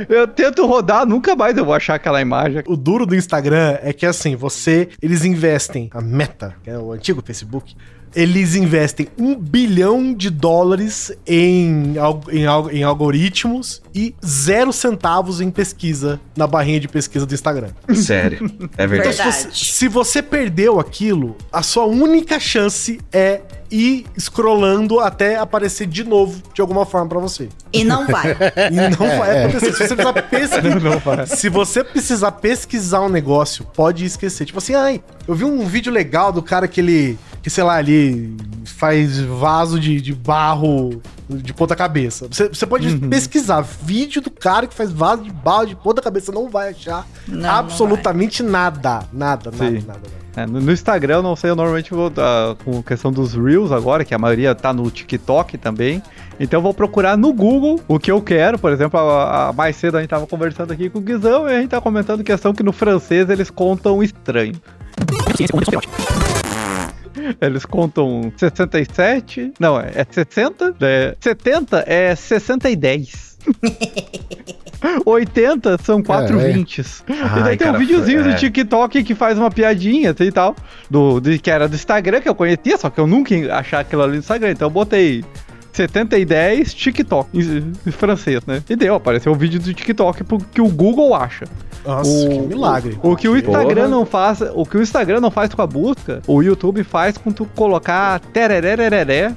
Eu tento rodar, nunca mais eu vou achar aquela imagem. O duro do Instagram é que assim, você. Eles investem. A Meta, que é o antigo Facebook. Eles investem um bilhão de dólares em, em, em algoritmos e zero centavos em pesquisa na barrinha de pesquisa do Instagram. sério, é verdade. Então, se você, se você perdeu aquilo, a sua única chance é ir scrollando até aparecer de novo de alguma forma pra você. E não vai. E não vai acontecer. Se você precisar pesquisar. se você precisar pesquisar um negócio, pode esquecer. Tipo assim, ai, eu vi um vídeo legal do cara que ele. Que, sei lá, ele faz vaso de, de barro de ponta cabeça. Você, você pode Uhum. pesquisar vídeo do cara que faz vaso de barro de ponta cabeça. Não vai achar Não, não absolutamente nada. Nada, nada, Sim. nada, nada. É, no, Instagram, eu não sei, eu normalmente vou ah, com questão dos Reels agora, que a maioria tá no TikTok também. Então eu vou procurar no Google o que eu quero. Por exemplo, a, a- mais cedo a gente tava conversando aqui com o Guizão e a gente tá comentando questão que no francês eles contam estranho. Eles contam 67. Não, é, é 60. É, 70 é 60 e 10. 80 são 4 É, é. 20. e Ai, daí tem um cara, videozinho é. do TikTok que faz uma piadinha assim, e tal. Do, de, que era do Instagram, que eu conhecia, só que eu nunca ia achar aquilo ali no Instagram. Então eu botei 70 e 10 TikTok, em, em francês, né? E deu, apareceu o vídeo do TikTok que o Google acha. Nossa, O- que milagre. O que o Instagram Porra. não faz, o que o Instagram não faz com a busca, o YouTube faz com tu colocar tereré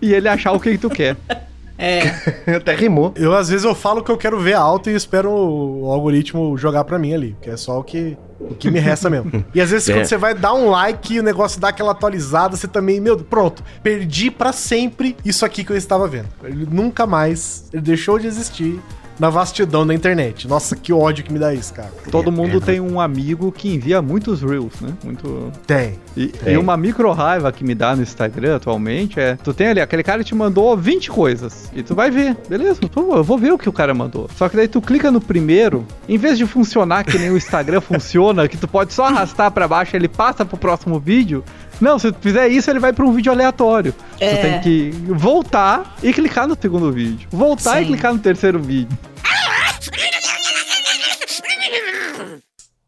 e ele achar o que tu quer. É. Até rimou. Eu, às vezes, eu falo que eu quero ver alto e espero o, o algoritmo jogar pra mim ali, que é só o que, o que me resta mesmo. E às vezes, É. quando você vai dar um like e o negócio dá aquela atualizada, você também, meu, pronto, perdi pra sempre isso aqui que eu estava vendo. Ele nunca mais, ele deixou de existir na vastidão da internet. Nossa, que ódio que me dá isso, cara. Todo mundo tem um amigo que envia muitos reels, né? Muito Tem. E, Tem. e uma micro raiva que me dá no Instagram atualmente é: tu tem ali, aquele cara te mandou 20 coisas. E tu vai ver, beleza, pô, eu vou ver o que o cara mandou. Só que daí tu clica no primeiro, em vez de funcionar que nem o Instagram funciona, que tu pode só arrastar pra baixo e ele passa pro próximo vídeo. Não, se tu fizer isso, ele vai pra um vídeo aleatório. É. Tu tem que voltar e clicar no segundo vídeo. Voltar e Sim. clicar no terceiro vídeo.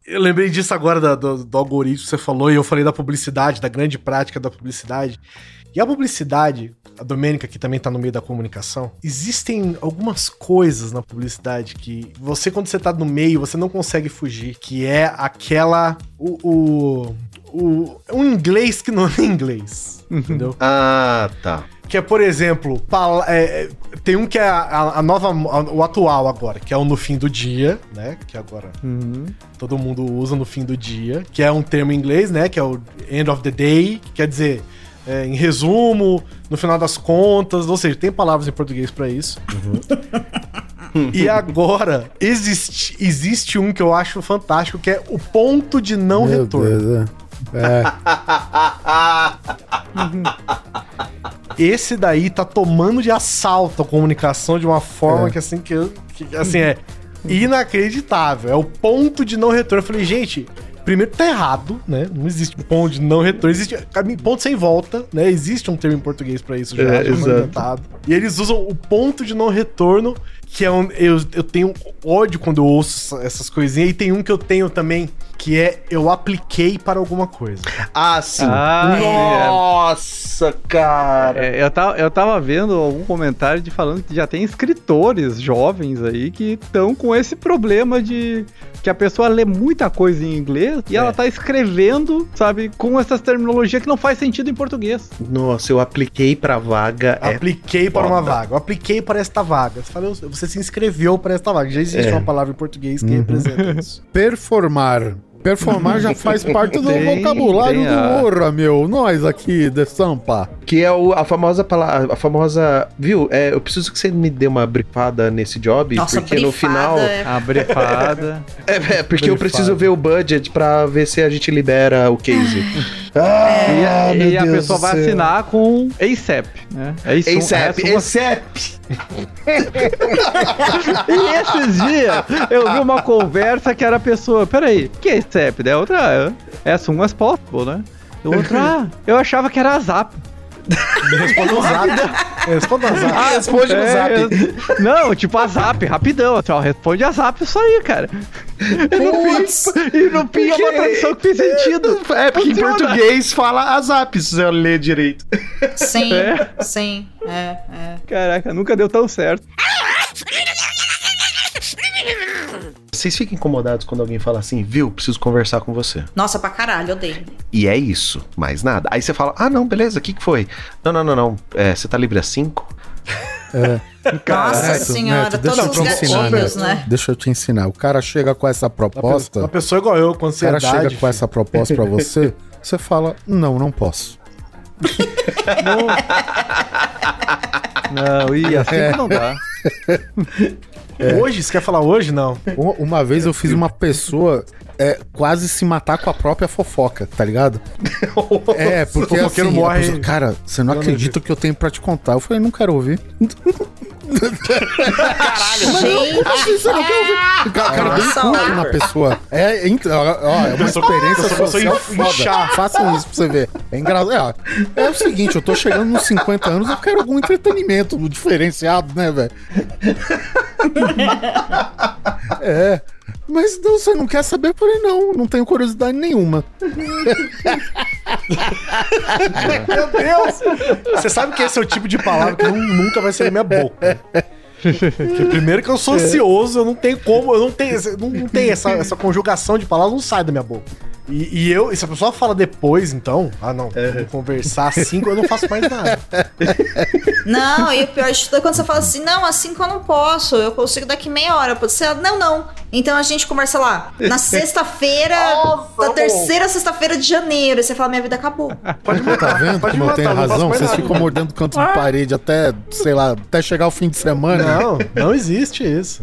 Eu lembrei disso agora da- do, do algoritmo que você falou, e eu falei da publicidade, da grande prática da publicidade. E a publicidade, a Domênica, que também tá no meio da comunicação, existem algumas coisas na publicidade que você, quando você tá no meio, você não consegue fugir, que é aquela. O. o, o um inglês que não é inglês. Entendeu? Ah, tá. Que é, por exemplo, é, é, tem um que é a, a- nova, a- o atual agora, que é o no fim do dia, né? Que agora todo mundo usa no fim do dia, que é um termo em inglês, né? Que é o end of the day, que quer dizer, é, em resumo, no final das contas, ou seja, tem palavras em português pra isso. e agora, existe, existe um que eu acho fantástico, que é o ponto de não Meu retorno. Deus, é. É, Esse daí tá tomando de assalto a comunicação de uma forma É. que assim que, que, assim é inacreditável. É o ponto de não retorno. Eu falei, gente, primeiro tá errado, né? Não existe ponto de não retorno, existe ponto sem volta, né? Existe um termo em português pra isso já, É, já. E eles usam o ponto de não retorno que é um. Eu, eu tenho ódio quando eu ouço essa- essas coisinhas. E tem um que eu tenho também, que é eu apliquei para alguma coisa. Ah, sim. Ah, Nossa, cara. É, eu, tava, eu tava vendo algum comentário de falando que já tem escritores jovens aí que estão com esse problema de que a pessoa lê muita coisa em inglês e ela tá escrevendo, sabe, com essas terminologias que não faz sentido em português. Nossa, eu apliquei pra vaga. É... apliquei para uma vaga. Eu apliquei para esta vaga. Você, fala, eu- você se inscreveu para esta vaga. Já existe É. uma palavra em português que representa isso. Performar. Performar já faz parte do Tem- vocabulário tem do a- Ora, meu. Nós aqui de Sampa. Que é o- a famosa palavra. A famosa. Viu? É, eu preciso que você me dê uma brifada nesse job, Nossa, porque no brifada final. é- A brefada. É, é, porque eu Brifada. preciso ver o budget pra ver se a gente libera o case. e a, Ah, meu e a Deus pessoa do vai céu. assinar com ASAP, né? É. ASAP, é ASAP. E esses dias eu vi uma conversa que era a pessoa, peraí, que é ASAP? Daí a outra, é as soon as possible, né? O outro, ah, eu achava que era a Zap. Me responda no zap. É, Responda no zap. Ah, responde no É, zap. eu- Não, tipo a Zap, rapidão. Assim, ó, responde a Zap isso aí, cara. E no fim, e no fim é uma tradução que fez sentido. É, porque em português fala a zap, se você ler direito. Sim, É. sim, é, é. Caraca, nunca deu tão certo. Vocês ficam incomodados quando alguém fala assim, viu, preciso conversar com você. Nossa, pra caralho, odeio. E é isso, mais nada. Aí você fala, ah, não, beleza, o que, que foi? Não, não, não, não. É, você tá livre às 5? Nossa Neto, senhora, Neto, deixa todos eu os te ensinar, gatilhos, né? Deixa eu te ensinar. O cara chega com essa Uma proposta. pessoa igual eu, com O cara ansiedade. chega com essa proposta pra você, você fala: Não, não posso. Não, e assim que não dá. Hoje? Você quer falar hoje? Não. Uma- vez eu fiz uma pessoa é, quase se matar com a própria fofoca, tá ligado? É, porque assim, a morre- pessoa, cara, você não Não, acredita o que eu tenho pra te contar. Eu falei, não quero ouvir. Gente, Você não quer ouvir? O cara, na pessoa. É, então, ó, é uma experiência social foda. inchar. Façam isso pra você ver. É engraçado. É, é o seguinte, eu tô chegando nos 50 anos, eu quero algum entretenimento diferenciado, né, velho? É. Mas não, você não quer saber? Eu falei, não, não tenho curiosidade nenhuma. Meu Deus! Você sabe que esse é o tipo de palavra que nunca vai sair da minha boca. Porque primeiro que eu sou ansioso, eu não tenho como, eu não tenho, não, não tenho essa, essa conjugação de palavras, não sai da minha boca. E, e eu, e se a pessoa fala depois, então, ah não, vou conversar assim, eu não faço mais nada. Não, e o pior de tudo é quando você fala assim, não, assim que eu não posso, eu consigo daqui meia hora. Você, não, não. Então a gente conversa lá, na sexta-feira, da terceira sexta-feira de janeiro. E você fala, minha vida acabou. Pode me Tá vendo pode como me eu tenho matar, razão? Vocês nada. ficam mordendo canto de parede até, sei lá, até chegar o fim de semana. Não, não existe isso.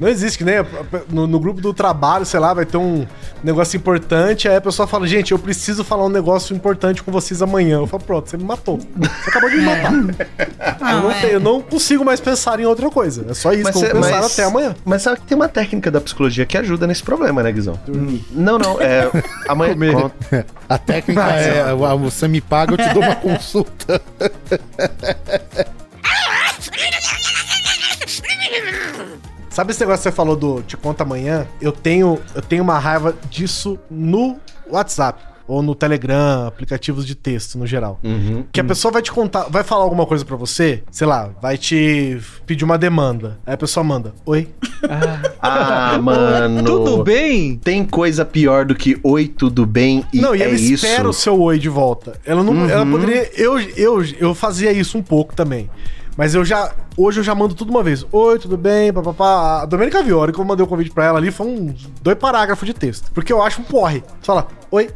Não existe, que nem a- no, no grupo do trabalho, sei lá, vai ter um negócio importante, aí a pessoa fala, gente, eu preciso falar um negócio importante com vocês amanhã. Eu falo, pronto, você me matou. Você acabou de me matar. eu, não é. tenho- eu não consigo mais pensar em outra coisa. É só isso, que eu vou pensar até amanhã. Mas sabe que tem uma técnica da psicologia que ajuda nesse problema, né, Guizão? Não, não, é. Amanhã. Comer. A técnica é, ah, você me paga, eu te dou uma consulta. Sabe esse negócio que você falou do te conta amanhã? Eu tenho, eu tenho uma raiva disso no WhatsApp. Ou no Telegram, aplicativos de texto no geral. Uhum. Que a pessoa vai te contar, vai falar alguma coisa pra você, sei lá, vai te pedir uma demanda. Aí a pessoa manda, oi. Ah, mano. Tudo bem? Tem coisa pior do que oi, tudo bem e não, e é ela isso. espera o seu oi de volta. Ela não, ela poderia, eu, eu, eu fazia isso um pouco também. Mas eu já, hoje eu já mando tudo uma vez. Oi, tudo bem, papapá. A Domênica Viori, que eu mandei o convite pra ela ali, foi uns dois parágrafos de texto. Porque eu acho um porre. Você fala, oi.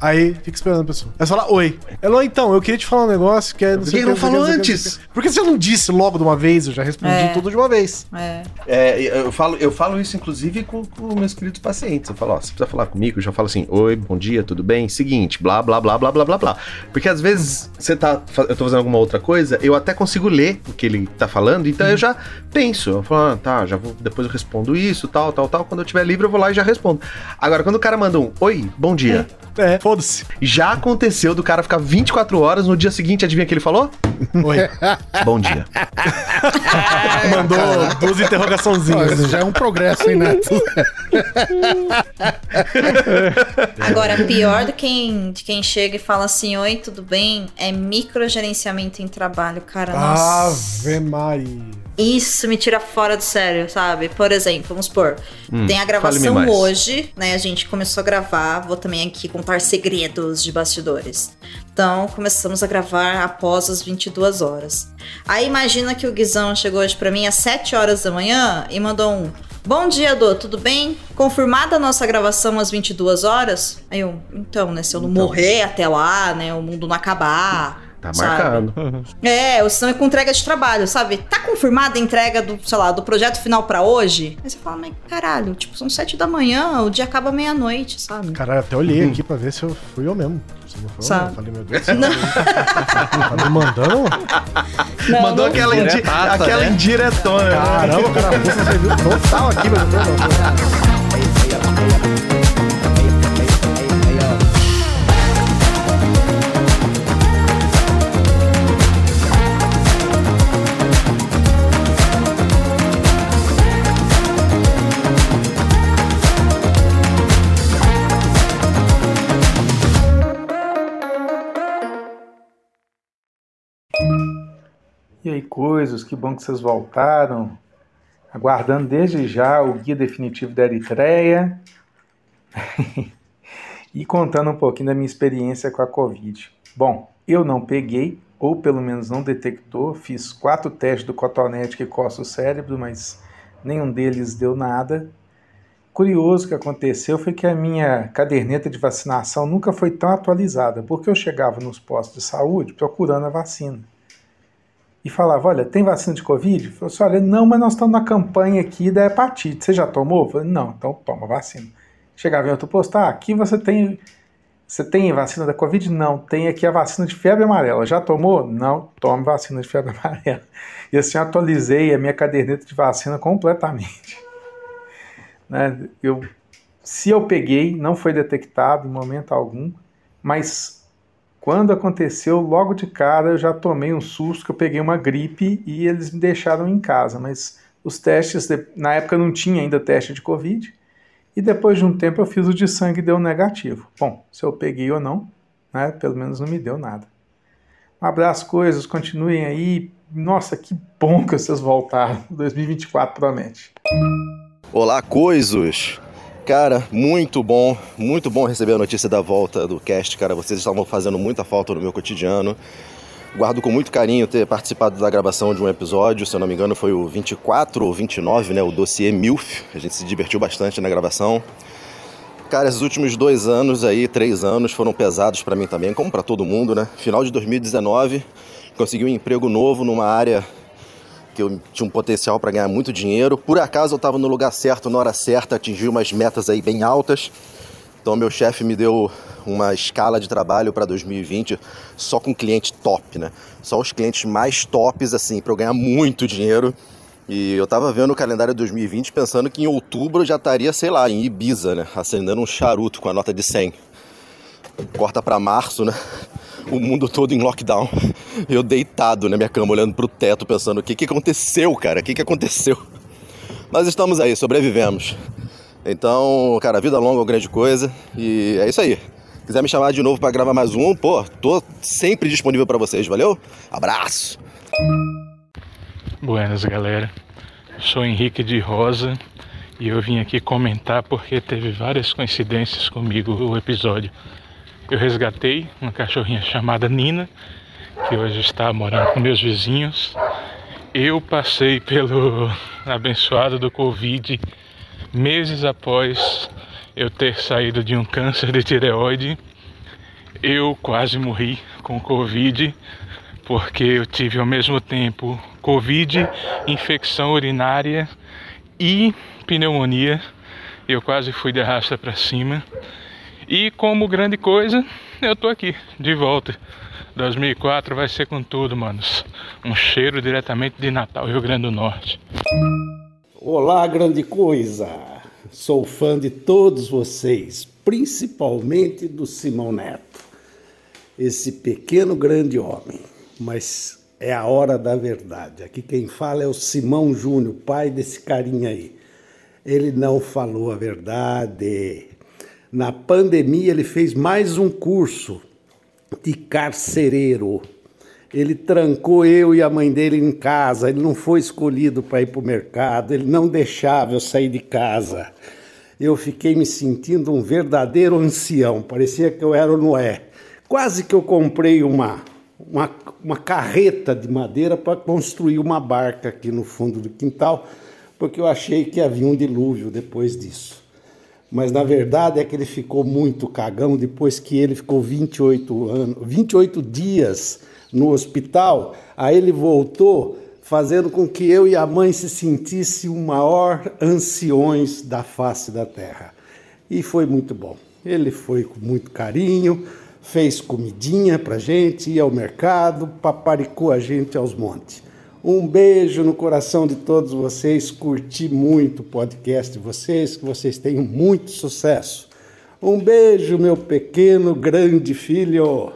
Aí fica esperando a pessoa. Aí você fala, oi. Ela, então, eu queria te falar um negócio que é. Por que não falou antes? Por que você não disse logo de uma vez? Eu já respondi É. tudo de uma vez. É. É, eu falo, eu falo isso inclusive com, com meus queridos pacientes. Eu falo, ó, você precisa falar comigo, eu já falo assim, oi, bom dia, tudo bem? Seguinte, blá, blá, blá, blá, blá, blá, blá. Porque às vezes você tá, eu tô fazendo alguma outra coisa, eu até consigo ler o que ele tá falando, então eu já penso, eu falo, ah, tá, já vou, depois eu respondo isso, tal, tal, tal. Quando eu tiver livre eu vou lá e já respondo. Agora, quando o cara manda um, oi, bom dia. É, foda-se. Já aconteceu do cara ficar 24 horas, no dia seguinte, adivinha o que ele falou? Oi. Bom dia. Mandou duas interrogaçãozinhas. Já é um progresso, hein, Neto? Agora, pior do quem, de quem chega e fala assim: Oi, tudo bem? É microgerenciamento em trabalho, cara. Nossa. Ave Maria. Isso me tira fora do sério, sabe? Por exemplo, vamos supor, Hum, tem a gravação hoje, né? A gente começou a gravar, vou também aqui contar segredos de bastidores. Então, começamos a gravar após as 22 horas. Aí imagina que o Guizão chegou hoje pra mim às 7 horas da manhã e mandou um Bom dia, Dô, tudo bem? Confirmada a nossa gravação às 22 horas? Aí eu, então, né, se eu não morrer até lá, né, o mundo não acabar. Tá sabe? marcado. É, ou senão é com entrega de trabalho, sabe? Tá confirmada a entrega do, sei lá, do projeto final pra hoje? Aí você fala, mas caralho, tipo, são sete da manhã, o dia acaba meia-noite, sabe? Caralho, até olhei aqui pra ver se eu fui eu mesmo. Se não foi eu, Sabe. não. Falei, meu Deus do céu. Tá me mandando? Não, Mandou não- aquela, indi Diretaça, aquela né? indiretona. Caramba, cara, você serviu total aqui, meu Deus Aí, coisas, que bom que vocês voltaram. Aguardando desde já o guia definitivo da Eritreia. e contando um pouquinho da minha experiência com a Covid. Bom, eu não peguei, ou pelo menos não detectou. Fiz quatro testes do cotonete que coça o cérebro, mas nenhum deles deu nada. Curioso que aconteceu foi que a minha caderneta de vacinação nunca foi tão atualizada, porque eu chegava nos postos de saúde procurando a vacina e falava: Olha, tem vacina de Covid? Eu falei assim: Olha, não, mas nós estamos na campanha aqui da hepatite. Você já tomou? Eu falei: Não, então toma vacina. Chegava em outro posto: Ah, aqui você tem. Você tem vacina da Covid? Não. Tem aqui a vacina de febre amarela. Já tomou? Não. Tome vacina de febre amarela. E assim eu atualizei a minha caderneta de vacina completamente. Né? Eu, se eu peguei, não foi detectado em momento algum, mas quando aconteceu, logo de cara eu já tomei um susto que eu peguei uma gripe e eles me deixaram em casa. Mas os testes, na época não tinha ainda teste de Covid, e depois de um tempo eu fiz o de sangue e deu negativo. Bom, se eu peguei ou não, né, pelo menos não me deu nada. Um abraço, coisas, continuem aí. Nossa, que bom que vocês voltaram. 2024 promete. Olá, coisos! Cara, muito bom, muito bom receber a notícia da volta do cast, cara. Vocês estavam fazendo muita falta no meu cotidiano. Guardo com muito carinho ter participado da gravação de um episódio, se eu não me engano foi o 24 ou 29, né? O dossiê MILF. A gente se divertiu bastante na gravação. Cara, esses últimos dois anos aí, três anos, foram pesados pra mim também, como pra todo mundo, né? Final de 2019, consegui um emprego novo numa área que eu tinha um potencial para ganhar muito dinheiro. Por acaso eu estava no lugar certo, na hora certa, atingi umas metas aí bem altas. Então meu chefe me deu uma escala de trabalho para 2020 só com cliente top, né? Só os clientes mais tops assim, para eu ganhar muito dinheiro. E eu tava vendo o calendário de 2020 pensando que em outubro eu já estaria, sei lá, em Ibiza, né? Acendendo um charuto com a nota de 100. Corta para março, né? O mundo todo em lockdown. Eu deitado na minha cama, olhando pro teto, pensando: o que, que aconteceu, cara? O que, que aconteceu? Mas estamos aí, sobrevivemos. Então, cara, vida longa é uma grande coisa. E é isso aí. Quiser me chamar de novo para gravar mais um, pô, tô sempre disponível para vocês, valeu? Abraço! Buenas, galera. Sou Henrique de Rosa e eu vim aqui comentar porque teve várias coincidências comigo o episódio. Eu resgatei uma cachorrinha chamada Nina, que hoje está morando com meus vizinhos. Eu passei pelo abençoado do Covid meses após eu ter saído de um câncer de tireoide. Eu quase morri com Covid porque eu tive ao mesmo tempo Covid, infecção urinária e pneumonia. Eu quase fui de arrasta para cima. E como grande coisa, eu tô aqui, de volta. 2004 vai ser com tudo, manos. Um cheiro diretamente de Natal, Rio Grande do Norte. Olá, grande coisa! Sou fã de todos vocês, principalmente do Simão Neto, esse pequeno grande homem. Mas é a hora da verdade. Aqui quem fala é o Simão Júnior, pai desse carinha aí. Ele não falou a verdade. Na pandemia, ele fez mais um curso de carcereiro. Ele trancou eu e a mãe dele em casa. Ele não foi escolhido para ir para o mercado. Ele não deixava eu sair de casa. Eu fiquei me sentindo um verdadeiro ancião. Parecia que eu era o Noé. Quase que eu comprei uma, uma, uma carreta de madeira para construir uma barca aqui no fundo do quintal, porque eu achei que havia um dilúvio depois disso mas na verdade é que ele ficou muito cagão depois que ele ficou 28 anos, 28 dias no hospital. Aí ele voltou, fazendo com que eu e a mãe se sentisse o maior anciões da face da terra. E foi muito bom. Ele foi com muito carinho, fez comidinha pra gente, ia ao mercado, paparicou a gente aos montes. Um beijo no coração de todos vocês. Curti muito o podcast de vocês, que vocês tenham muito sucesso. Um beijo, meu pequeno grande filho.